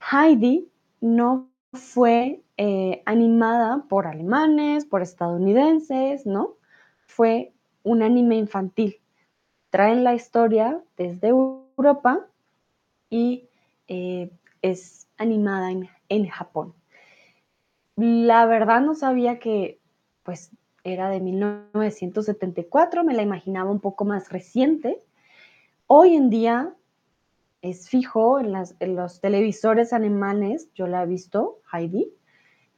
Heidi no fue eh, animada por alemanes, por estadounidenses, ¿no? Fue un anime infantil. Traen la historia desde Europa y eh, es animada en, Japón. La verdad no sabía que pues era de 1974, me la imaginaba un poco más reciente. Hoy en día es fijo en, los televisores alemanes, yo la he visto, Heidi.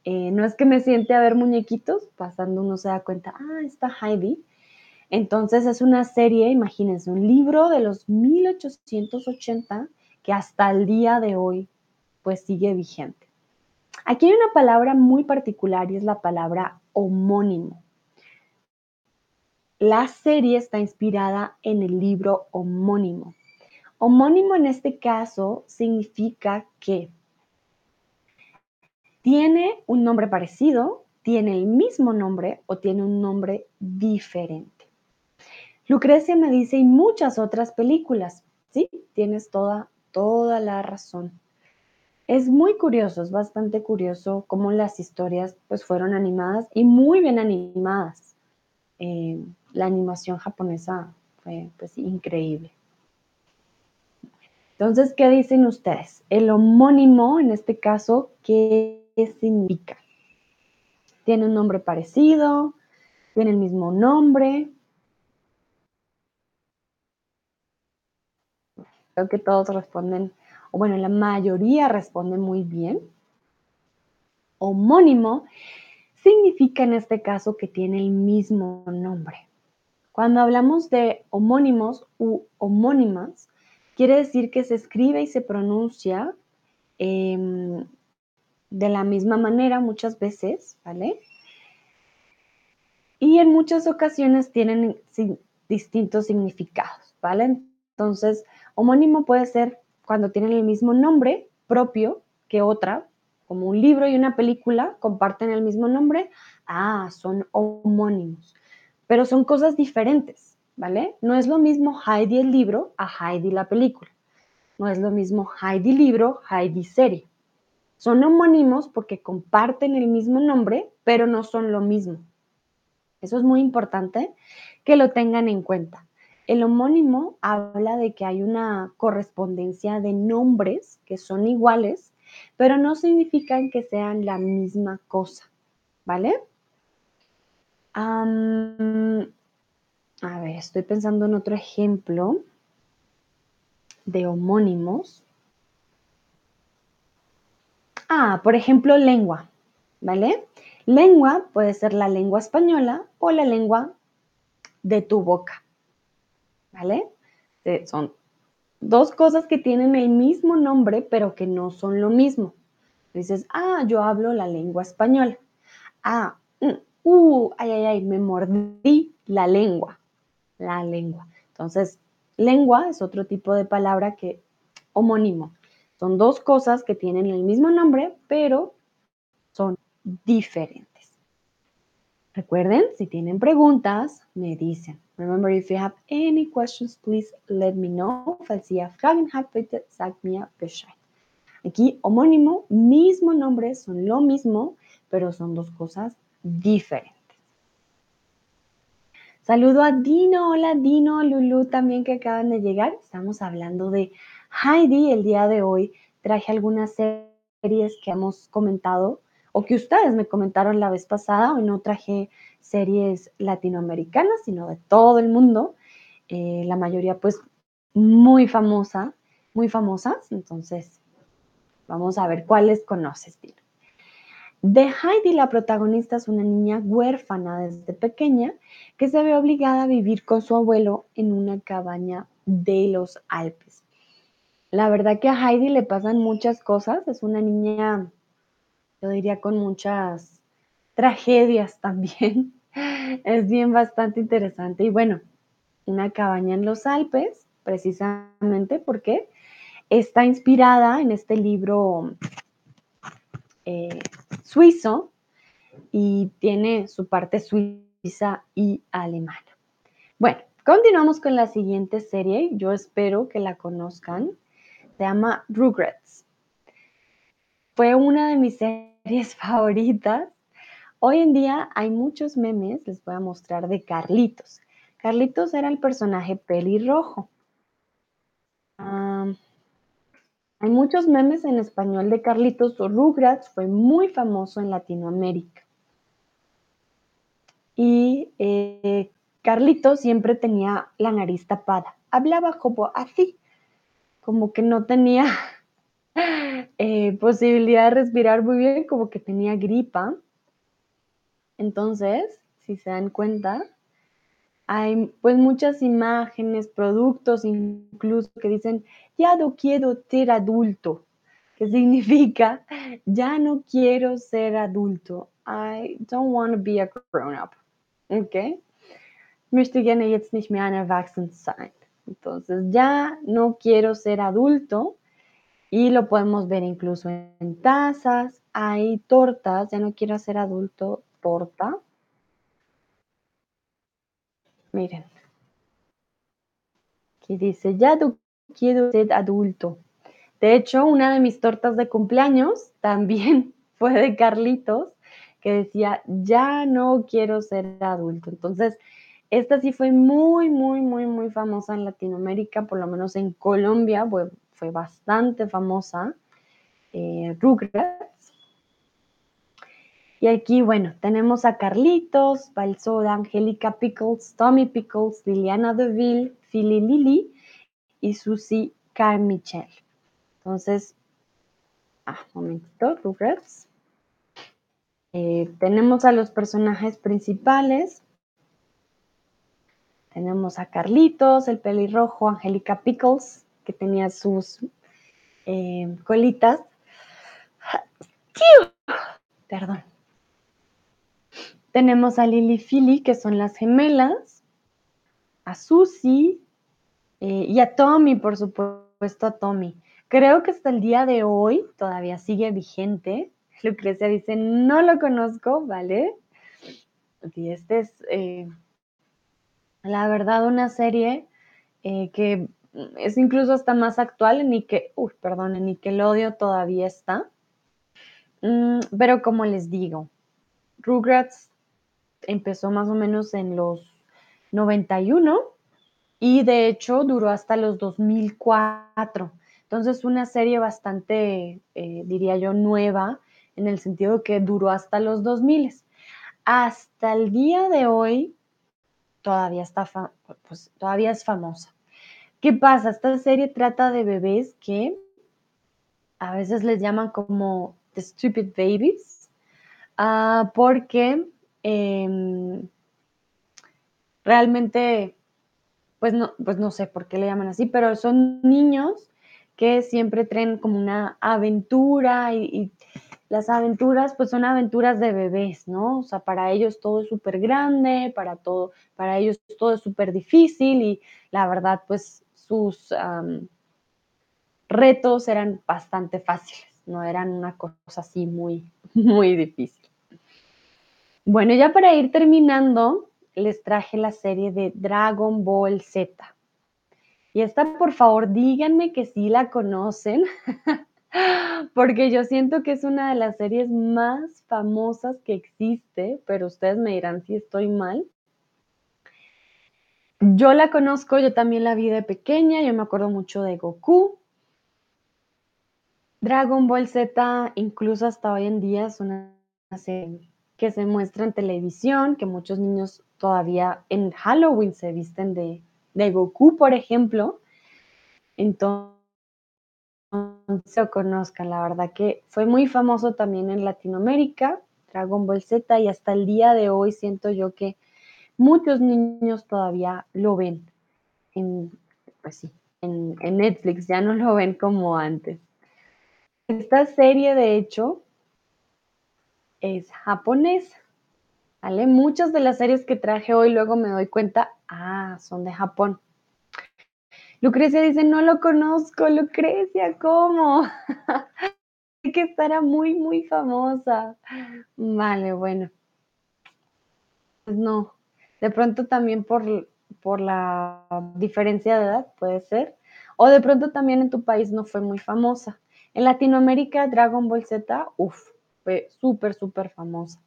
Eh, no es que me siente a ver muñequitos, pasando uno se da cuenta, ah, está Heidi. Entonces es una serie, imagínense, un libro de los 1880 que hasta el día de hoy pues sigue vigente. Aquí hay una palabra muy particular y es la palabra homónimo. La serie está inspirada en el libro homónimo. Homónimo en este caso significa que tiene un nombre parecido, tiene el mismo nombre o tiene un nombre diferente. Lucrecia me dice y muchas otras películas. Sí, tienes toda, toda la razón. Es muy curioso, es bastante curioso cómo las historias pues fueron animadas y muy bien animadas. Eh, la animación japonesa fue pues increíble. Entonces, ¿qué dicen ustedes? El homónimo, en este caso, ¿qué significa? ¿Tiene un nombre parecido? ¿Tiene el mismo nombre? Creo que todos responden, o bueno, la mayoría responden muy bien. Homónimo significa en este caso que tiene el mismo nombre. Cuando hablamos de homónimos u homónimas, quiere decir que se escribe y se pronuncia em, de la misma manera muchas veces, ¿vale? Y en muchas ocasiones tienen distintos significados, ¿vale? Entonces, homónimo puede ser cuando tienen el mismo nombre propio que otra, como un libro y una película comparten el mismo nombre, ah, son homónimos, pero son cosas diferentes, ¿vale? No es lo mismo Heidi el libro a Heidi la película. No es lo mismo Heidi libro, Heidi serie. Son homónimos porque comparten el mismo nombre, pero no son lo mismo. Eso es muy importante que lo tengan en cuenta. El homónimo habla de que hay una correspondencia de nombres que son iguales, pero no significan que sean la misma cosa, ¿vale? a ver, estoy pensando en otro ejemplo de homónimos. Ah, por ejemplo, lengua, ¿vale? Lengua puede ser la lengua española o la lengua de tu boca, ¿vale? Son dos cosas que tienen el mismo nombre, pero que no son lo mismo. Dices, ah, yo hablo la lengua española. Ah, mm, uh, ay, ay, ay, me mordí la lengua. La lengua. Entonces, lengua es otro tipo de palabra que homónimo. Son dos cosas que tienen el mismo nombre, pero son diferentes. Recuerden, si tienen preguntas, me dicen. Remember, if you have any questions, please let me know. Falls ihr Fragen habt, bitte sagt mir Bescheid. Aquí, homónimo, mismo nombre, son lo mismo, pero son dos cosas diferentes. Saludo a Dino, hola Dino, Lulu también que acaban de llegar. Estamos hablando de Heidi el día de hoy. Traje algunas series que hemos comentado o que ustedes me comentaron la vez pasada. Hoy no traje series latinoamericanas, sino de todo el mundo. Eh, la mayoría pues muy famosa, muy famosas. Entonces, vamos a ver cuáles conoces, De Heidi, la protagonista es una niña huérfana desde pequeña que se ve obligada a vivir con su abuelo en una cabaña de los Alpes. La verdad que a Heidi le pasan muchas cosas, es una niña yo diría con muchas tragedias también. es bien bastante interesante. Y bueno, una cabaña en los Alpes, precisamente porque está inspirada en este libro eh, suizo y tiene su parte suiza y alemana. Bueno, continuamos con la siguiente serie. Yo espero que la conozcan. Se llama Rugrats. Fue una de mis series favoritas. Hoy en día hay muchos memes, les voy a mostrar de Carlitos. Carlitos era el personaje pelirrojo. hay muchos memes en español de Carlitos. Rugrats fue muy famoso en Latinoamérica. Y eh, Carlitos siempre tenía la nariz tapada. Hablaba como así, como que no tenía eh, posibilidad de respirar muy bien, como que tenía gripa. Entonces, si se dan cuenta, hay pues muchas imágenes, productos incluso que dicen, ya no quiero ser adulto, que significa, ya no quiero ser adulto. I don't want to be a grown up. ¿Ok? Möchte gerne jetzt nicht mehr ein Erwachsen sein. Entonces, ya no quiero ser adulto. Y lo podemos ver incluso en tazas. Hay tortas, ya no quiero ser adulto, torta. Miren. Aquí dice, ya quiero ser adulto. De hecho, una de mis tortas de cumpleaños también fue de Carlitos, que decía, ya no quiero ser adulto. Entonces, esta sí fue muy, muy, muy, muy famosa en Latinoamérica, por lo menos en Colombia fue, bastante famosa. Eh. Y aquí, bueno, tenemos a Carlitos, Balsoda, Angélica Pickles, Tommy Pickles, Liliana Deville, Philly Lily y Susie Carmichael. Entonces, ah, momentito, Rugrats. Eh, tenemos a los personajes principales. Tenemos a Carlitos, el pelirrojo, Angélica Pickles, que tenía sus eh, colitas. Perdón. Tenemos a y Philly, que son las gemelas. A Susie eh, y a Tommy, por supuesto, a Tommy. Creo que hasta el día de hoy todavía sigue vigente. Lucrecia dice, no lo conozco, ¿vale? Y este es, eh, la verdad, una serie eh, que es incluso hasta más actual, en Nickel, uy, perdón, en Nickelodeon todavía está. Mm, pero como les digo, Rugrats empezó más o menos en los 91 y de hecho duró hasta los 2004. Entonces, una serie bastante, eh, diría yo, nueva, en el sentido que duró hasta los 2000. Hasta el día de hoy, todavía, está pues, todavía es famosa. ¿Qué pasa? Esta serie trata de bebés que a veces les llaman como the stupid babies, uh, porque eh, realmente, pues no, pues no sé por qué le llaman así, pero son niños que siempre traen como una aventura y, las aventuras pues son aventuras de bebés, ¿no? O sea, para ellos todo es súper grande, para, todo, para ellos todo es súper difícil y la verdad pues sus retos eran bastante fáciles, no eran una cosa así muy, muy difícil. Bueno, ya para ir terminando, les traje la serie de Dragon Ball Z. Y esta, por favor, díganme que sí la conocen, porque yo siento que es una de las series más famosas que existe, pero ustedes me dirán si estoy mal. Yo la conozco, yo también la vi de pequeña, yo me acuerdo mucho de Goku. Dragon Ball Z, incluso hasta hoy en día, es una serie que se muestra en televisión, que muchos niños todavía en Halloween se visten de, de Goku, por ejemplo. Entonces, se conozcan, la verdad que fue muy famoso también en Latinoamérica, Dragon Ball Z, y hasta el día de hoy siento yo que muchos niños todavía lo ven en, pues sí, en, en Netflix, ya no lo ven como antes. Esta serie, de hecho, es japonesa. ¿vale? Muchas de las series que traje hoy luego me doy cuenta, ah, son de Japón. Lucrecia dice, no lo conozco, Lucrecia, ¿cómo? que estará muy, muy famosa. Vale, bueno. Pues no, de pronto también por, por la diferencia de edad, puede ser. O de pronto también en tu país no fue muy famosa. En Latinoamérica, Dragon Ball Z, uff, fue súper, súper famosa.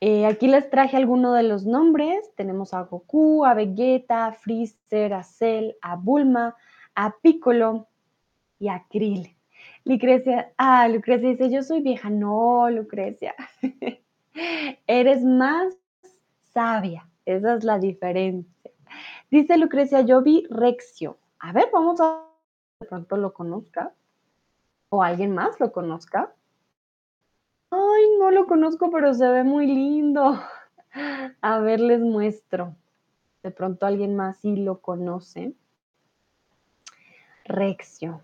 Eh, aquí les traje algunos de los nombres. Tenemos a Goku, a Vegeta, a Freezer, a Cell, a Bulma, a Piccolo y a Krill. Lucrecia, ah, Lucrecia dice, yo soy vieja. No, Lucrecia. Eres más sabia. Esa es la diferencia. Dice Lucrecia, yo vi Rexio. A ver, vamos a de pronto lo conozca. O alguien más lo conozca. Ay, no lo conozco, pero se ve muy lindo. A ver, les muestro. De pronto alguien más sí lo conoce. Rexio.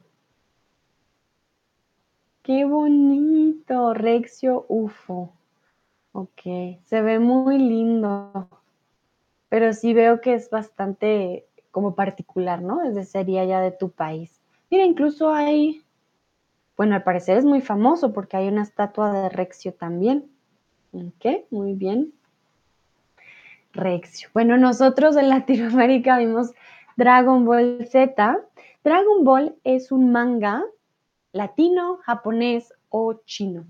Qué bonito, Rexio UFO. Ok, se ve muy lindo, pero sí veo que es bastante como particular, ¿no? Desde sería ya de tu país. Mira, incluso hay, bueno, al parecer es muy famoso porque hay una estatua de Rexio también. Ok, muy bien. Rexio. Bueno, nosotros en Latinoamérica vimos Dragon Ball Z. Dragon Ball es un manga latino, japonés o chino.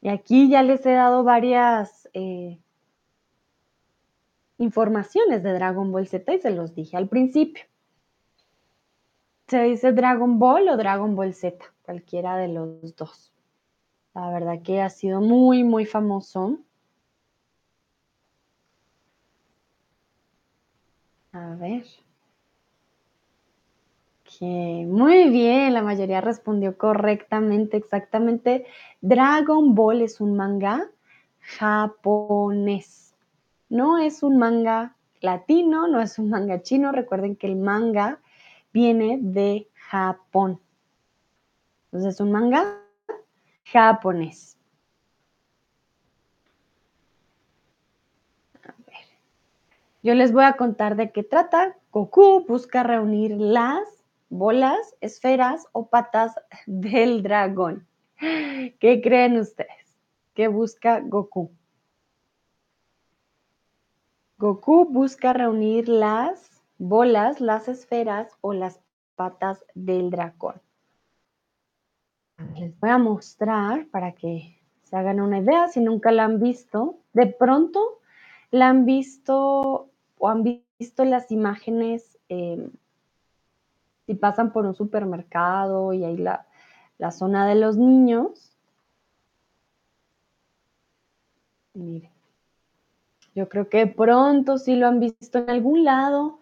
Y aquí ya les he dado varias eh, informaciones de Dragon Ball Z y se los dije al principio. Se dice Dragon Ball o Dragon Ball Z, cualquiera de los dos. La verdad que ha sido muy, muy famoso. A ver. muy bien, la mayoría respondió correctamente, exactamente. Dragon Ball es un manga japonés. No es un manga latino, no es un manga chino. Recuerden que el manga viene de Japón. Entonces es un manga japonés. Yo les voy a contar de qué trata. Goku busca reunir las bolas, esferas o patas del dragón. ¿Qué creen ustedes? ¿Qué busca Goku? Goku busca reunir las bolas, las esferas o las patas del dragón. Les voy a mostrar para que se hagan una idea si nunca la han visto. De pronto la han visto o han visto las imágenes em, si pasan por un supermercado y hay la, la zona de los niños. Miren, yo creo que pronto sí lo han visto en algún lado,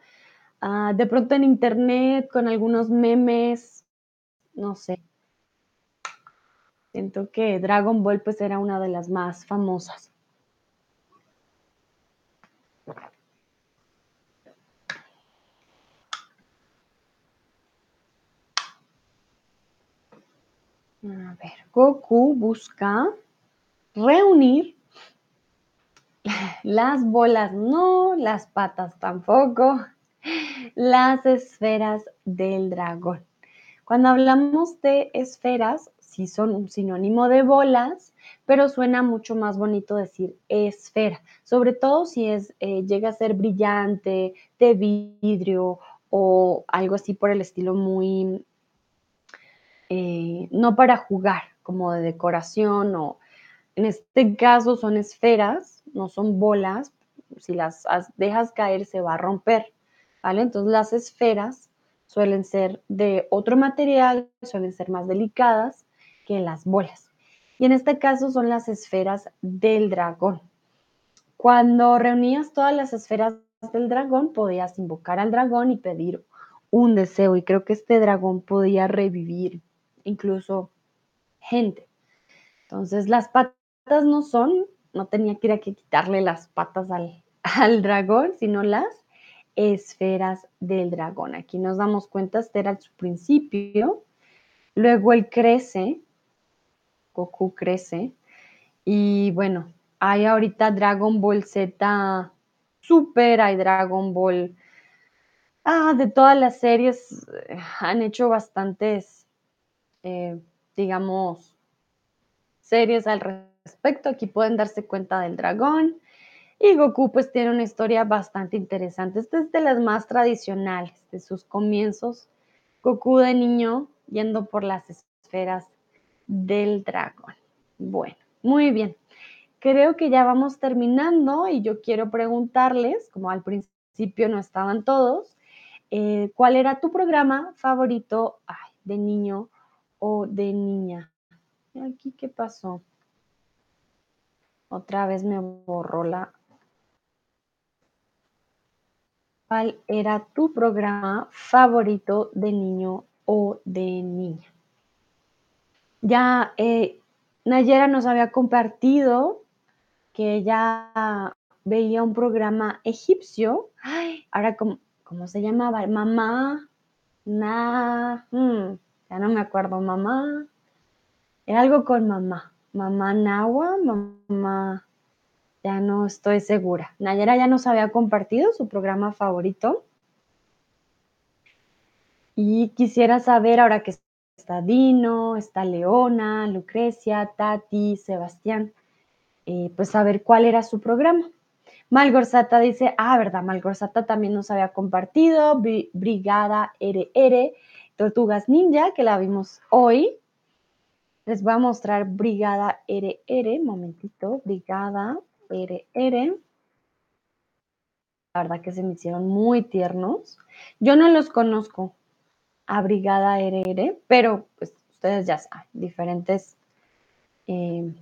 ah, de pronto en internet con algunos memes, no sé. Siento que Dragon Ball pues era una de las más famosas. A ver, Goku busca reunir las bolas, no, las patas tampoco, las esferas del dragón. Cuando hablamos de esferas, sí son un sinónimo de bolas, pero suena mucho más bonito decir esfera, sobre todo si es, eh, llega a ser brillante, de vidrio o algo así por el estilo muy eh, no para jugar, como de decoración o en este caso son esferas, no son bolas, si las dejas caer se va a romper, Entonces las esferas suelen ser de otro material, suelen ser más delicadas que las bolas. Y en este caso son las esferas del dragón. Cuando reunías todas las esferas del dragón, podías invocar al dragón y pedir un deseo. Y creo que este dragón podía revivir incluso gente. Entonces las patas no son, no tenía que ir a quitarle las patas al, al dragón, sino las esferas del dragón. Aquí nos damos cuenta, este era su principio. Luego él crece, Goku crece, y bueno, hay ahorita Dragon Ball Z Super, hay Dragon Ball. Ah, de todas las series eh, han hecho bastantes eh, digamos, series al respecto. Aquí pueden darse cuenta del dragón. Y Goku pues tiene una historia bastante interesante. Esta es de las más tradicionales, de sus comienzos. Goku de niño yendo por las esferas del dragón. Bueno, muy bien. Creo que ya vamos terminando y yo quiero preguntarles, como al principio no estaban todos, eh, ¿cuál era tu programa favorito de niño o de niña. ¿Aquí qué pasó? Otra vez me borró la... ¿Cuál era tu programa favorito de niño o de niña? Ya eh, Nayera nos había compartido que ella veía un programa egipcio. Ahora, ¿cómo, cómo se llamaba? Mamá, na, hmm, ya no me acuerdo, mamá. Era algo con mamá. Mamá Nahua, mamá, ya no estoy segura. Nayera ya nos había compartido su programa favorito. Y quisiera saber ahora que está Dino, está Leona, Lucrecia, Tati, Sebastián, eh, pues saber cuál era su programa. Malgorzata dice, ah, verdad, Malgorzata también nos había compartido, Brigada RR, Tortugas Ninja, que la vimos hoy. Les voy a mostrar Brigada RR, momentito, Brigada RR. La verdad que se me hicieron muy tiernos. Yo no los conozco a Brigada RR, pero pues ustedes ya saben, diferentes eh,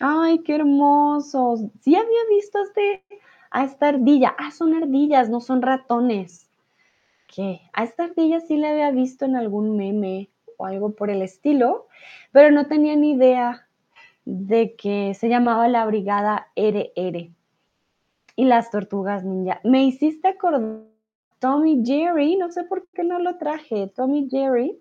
Ay, qué hermosos. Sí había visto este, a esta ardilla. Ah, son ardillas, no son ratones. ¿Qué? A esta ardilla sí la había visto en algún meme o algo por el estilo, pero no tenía ni idea de que se llamaba la brigada RR y las tortugas ninja. Me hiciste acordar Tommy Jerry, no sé por qué no lo traje. Tommy Jerry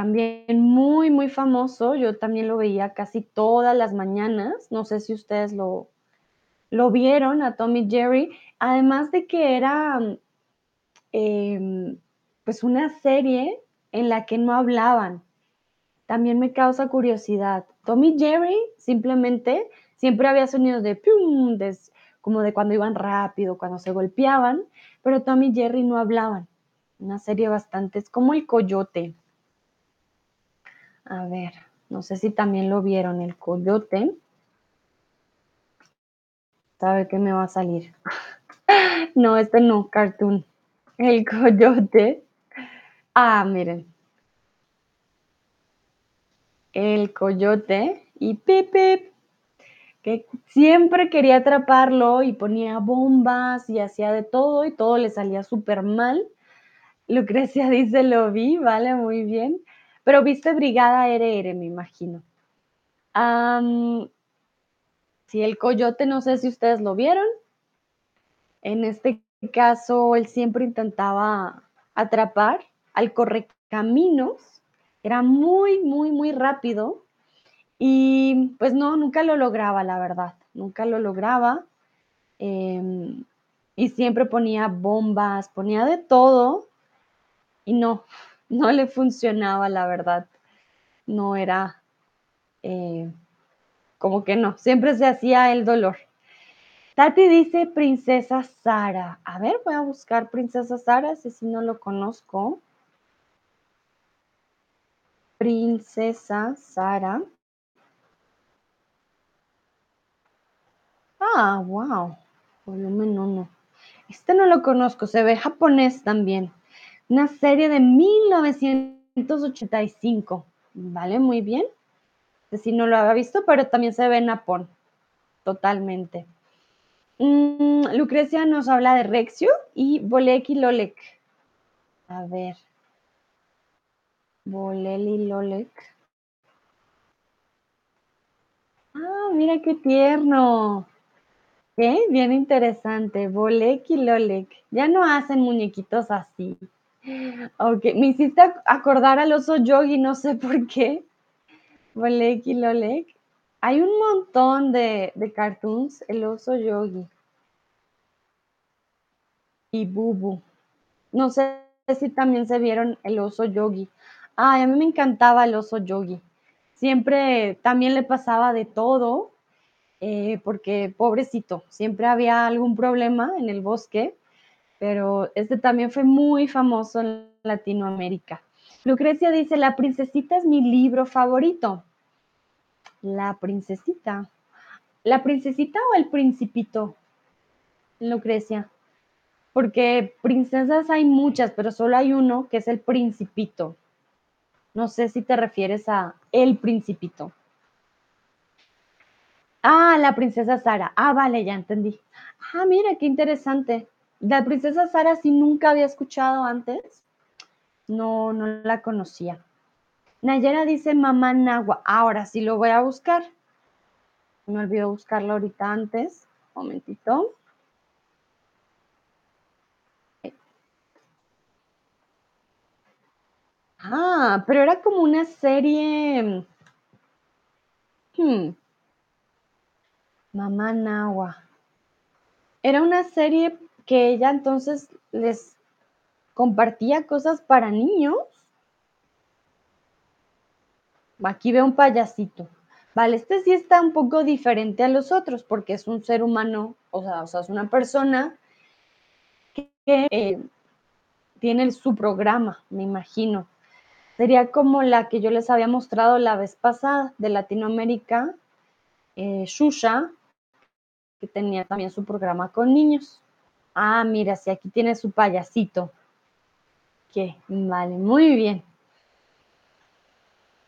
también muy, muy famoso. Yo también lo veía casi todas las mañanas. No sé si ustedes lo, lo vieron a Tommy Jerry. Además de que era em, pues una serie en la que no hablaban. También me causa curiosidad. Tommy Jerry simplemente siempre había sonidos de pium, como de cuando iban rápido, cuando se golpeaban, pero Tommy Jerry no hablaban. Una serie bastante, es como el coyote. A ver, no sé si también lo vieron, el coyote. ¿Sabe qué me va a salir? no, este no, cartoon. El coyote. Ah, miren. El coyote y Pip que siempre quería atraparlo y ponía bombas y hacía de todo y todo le salía súper mal. Lucrecia dice, lo vi, vale, muy bien. Pero viste Brigada RR, me imagino. sí, el coyote, no sé si ustedes lo vieron. En este caso, él siempre intentaba atrapar al correcaminos. Era muy, muy, muy rápido. Y pues no, nunca lo lograba, la verdad. Nunca lo lograba. Em, y siempre ponía bombas, ponía de todo. Y no, no le funcionaba, la verdad. No era eh, como que no, siempre se hacía el dolor. Tati dice Princesa Sara. A ver, voy a buscar Princesa Sara, si, si no lo conozco. Princesa Sara. Ah, wow. Volumen 1. Este no lo conozco, se ve japonés también una serie de 1985. ¿Vale? Muy bien. Si no lo había visto, pero también se ve en Japón. Totalmente. Mm, Lucrecia nos habla de Rexio y Bolek y Lolek. A ver. Bolel y Lolek. Ah, mira qué tierno. ¿Qué? Bien interesante. Bolek y Lolek. Ya no hacen muñequitos así. Ok, me hiciste acordar al oso yogi, no sé por qué. Bolek Lolek. Hay un montón de, cartoons, el oso yogi. Y Bubu. No sé si también se vieron el oso yogi. Ay, a mí me encantaba el oso yogi. Siempre también le pasaba de todo, eh, porque pobrecito, siempre había algún problema en el bosque pero este también fue muy famoso en Latinoamérica. Lucrecia dice, La princesita es mi libro favorito. La princesita. ¿La princesita o el principito? Lucrecia. Porque princesas hay muchas, pero solo hay uno que es el principito. No sé si te refieres a el principito. Ah, la princesa Sara. Ah, vale, ya entendí. Ah, mira, qué interesante. La princesa Sara sí nunca había escuchado antes. No, no la conocía. Nayera dice mamá Nagua. Ahora sí lo voy a buscar. Me olvidó buscarlo ahorita antes. Un momentito. Ah, pero era como una serie. Hmm. Mamá Nahua. Era una serie que ella entonces les compartía cosas para niños. Aquí veo un payasito. Vale, este sí está un poco diferente a los otros porque es un ser humano, o sea, o sea es una persona que eh, tiene su programa, me imagino. Sería como la que yo les había mostrado la vez pasada de Latinoamérica, eh, Shusha, que tenía también su programa con niños. Ah, mira, si aquí tiene su payasito. Que vale, muy bien.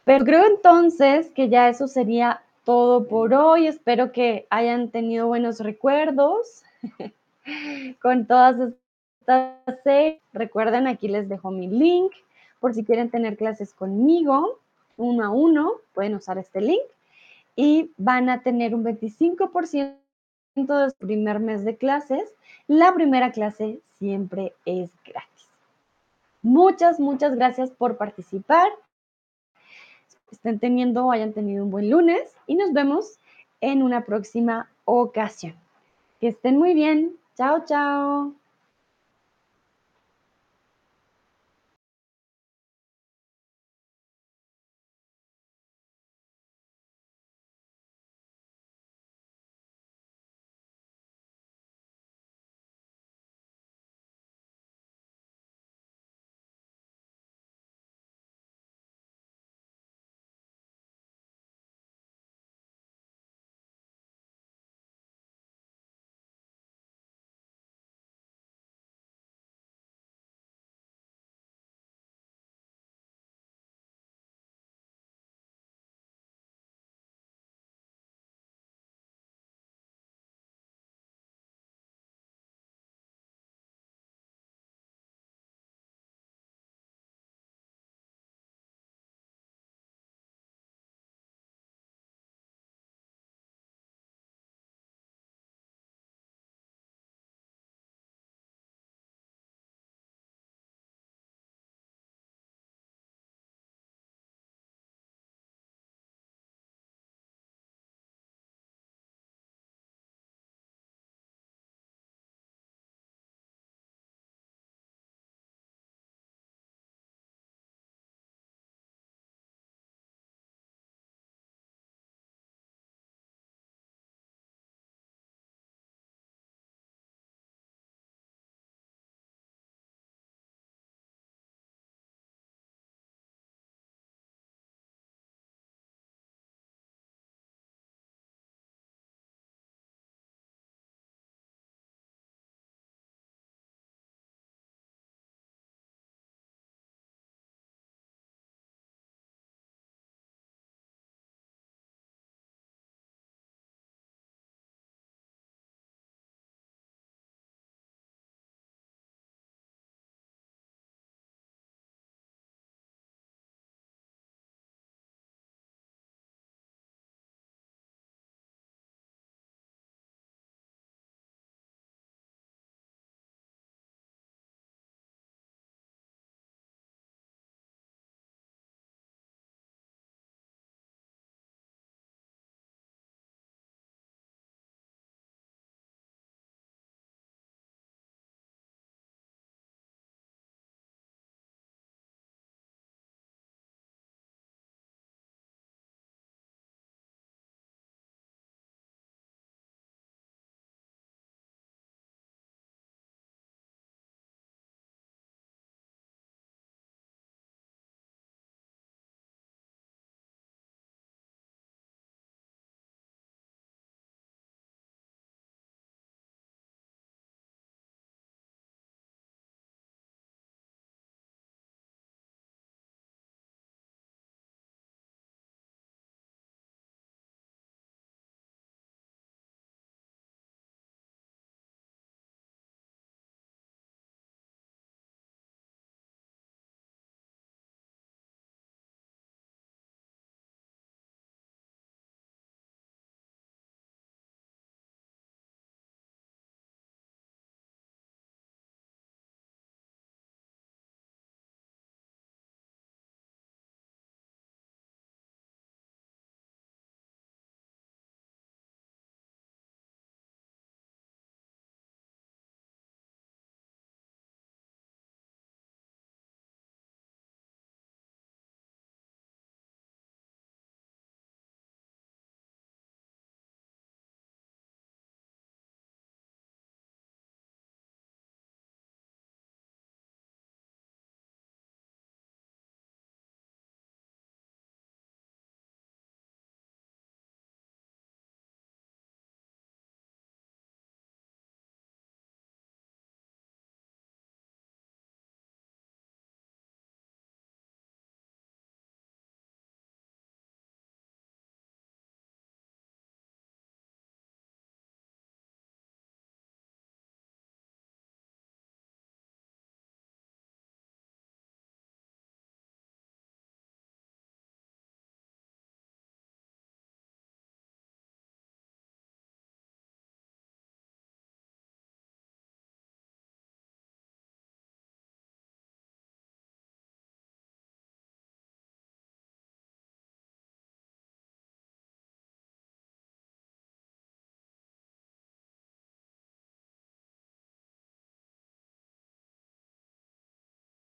Pero creo entonces que ya eso sería todo por hoy. Espero que hayan tenido buenos recuerdos con todas estas series. Recuerden, aquí les dejo mi link por si quieren tener clases conmigo, uno a uno, pueden usar este link y van a tener un 25% de su primer mes de clases. La primera clase siempre es gratis. Muchas, muchas gracias por participar. Estén teniendo o hayan tenido un buen lunes y nos vemos en una próxima ocasión. Que estén muy bien. Chao, chao.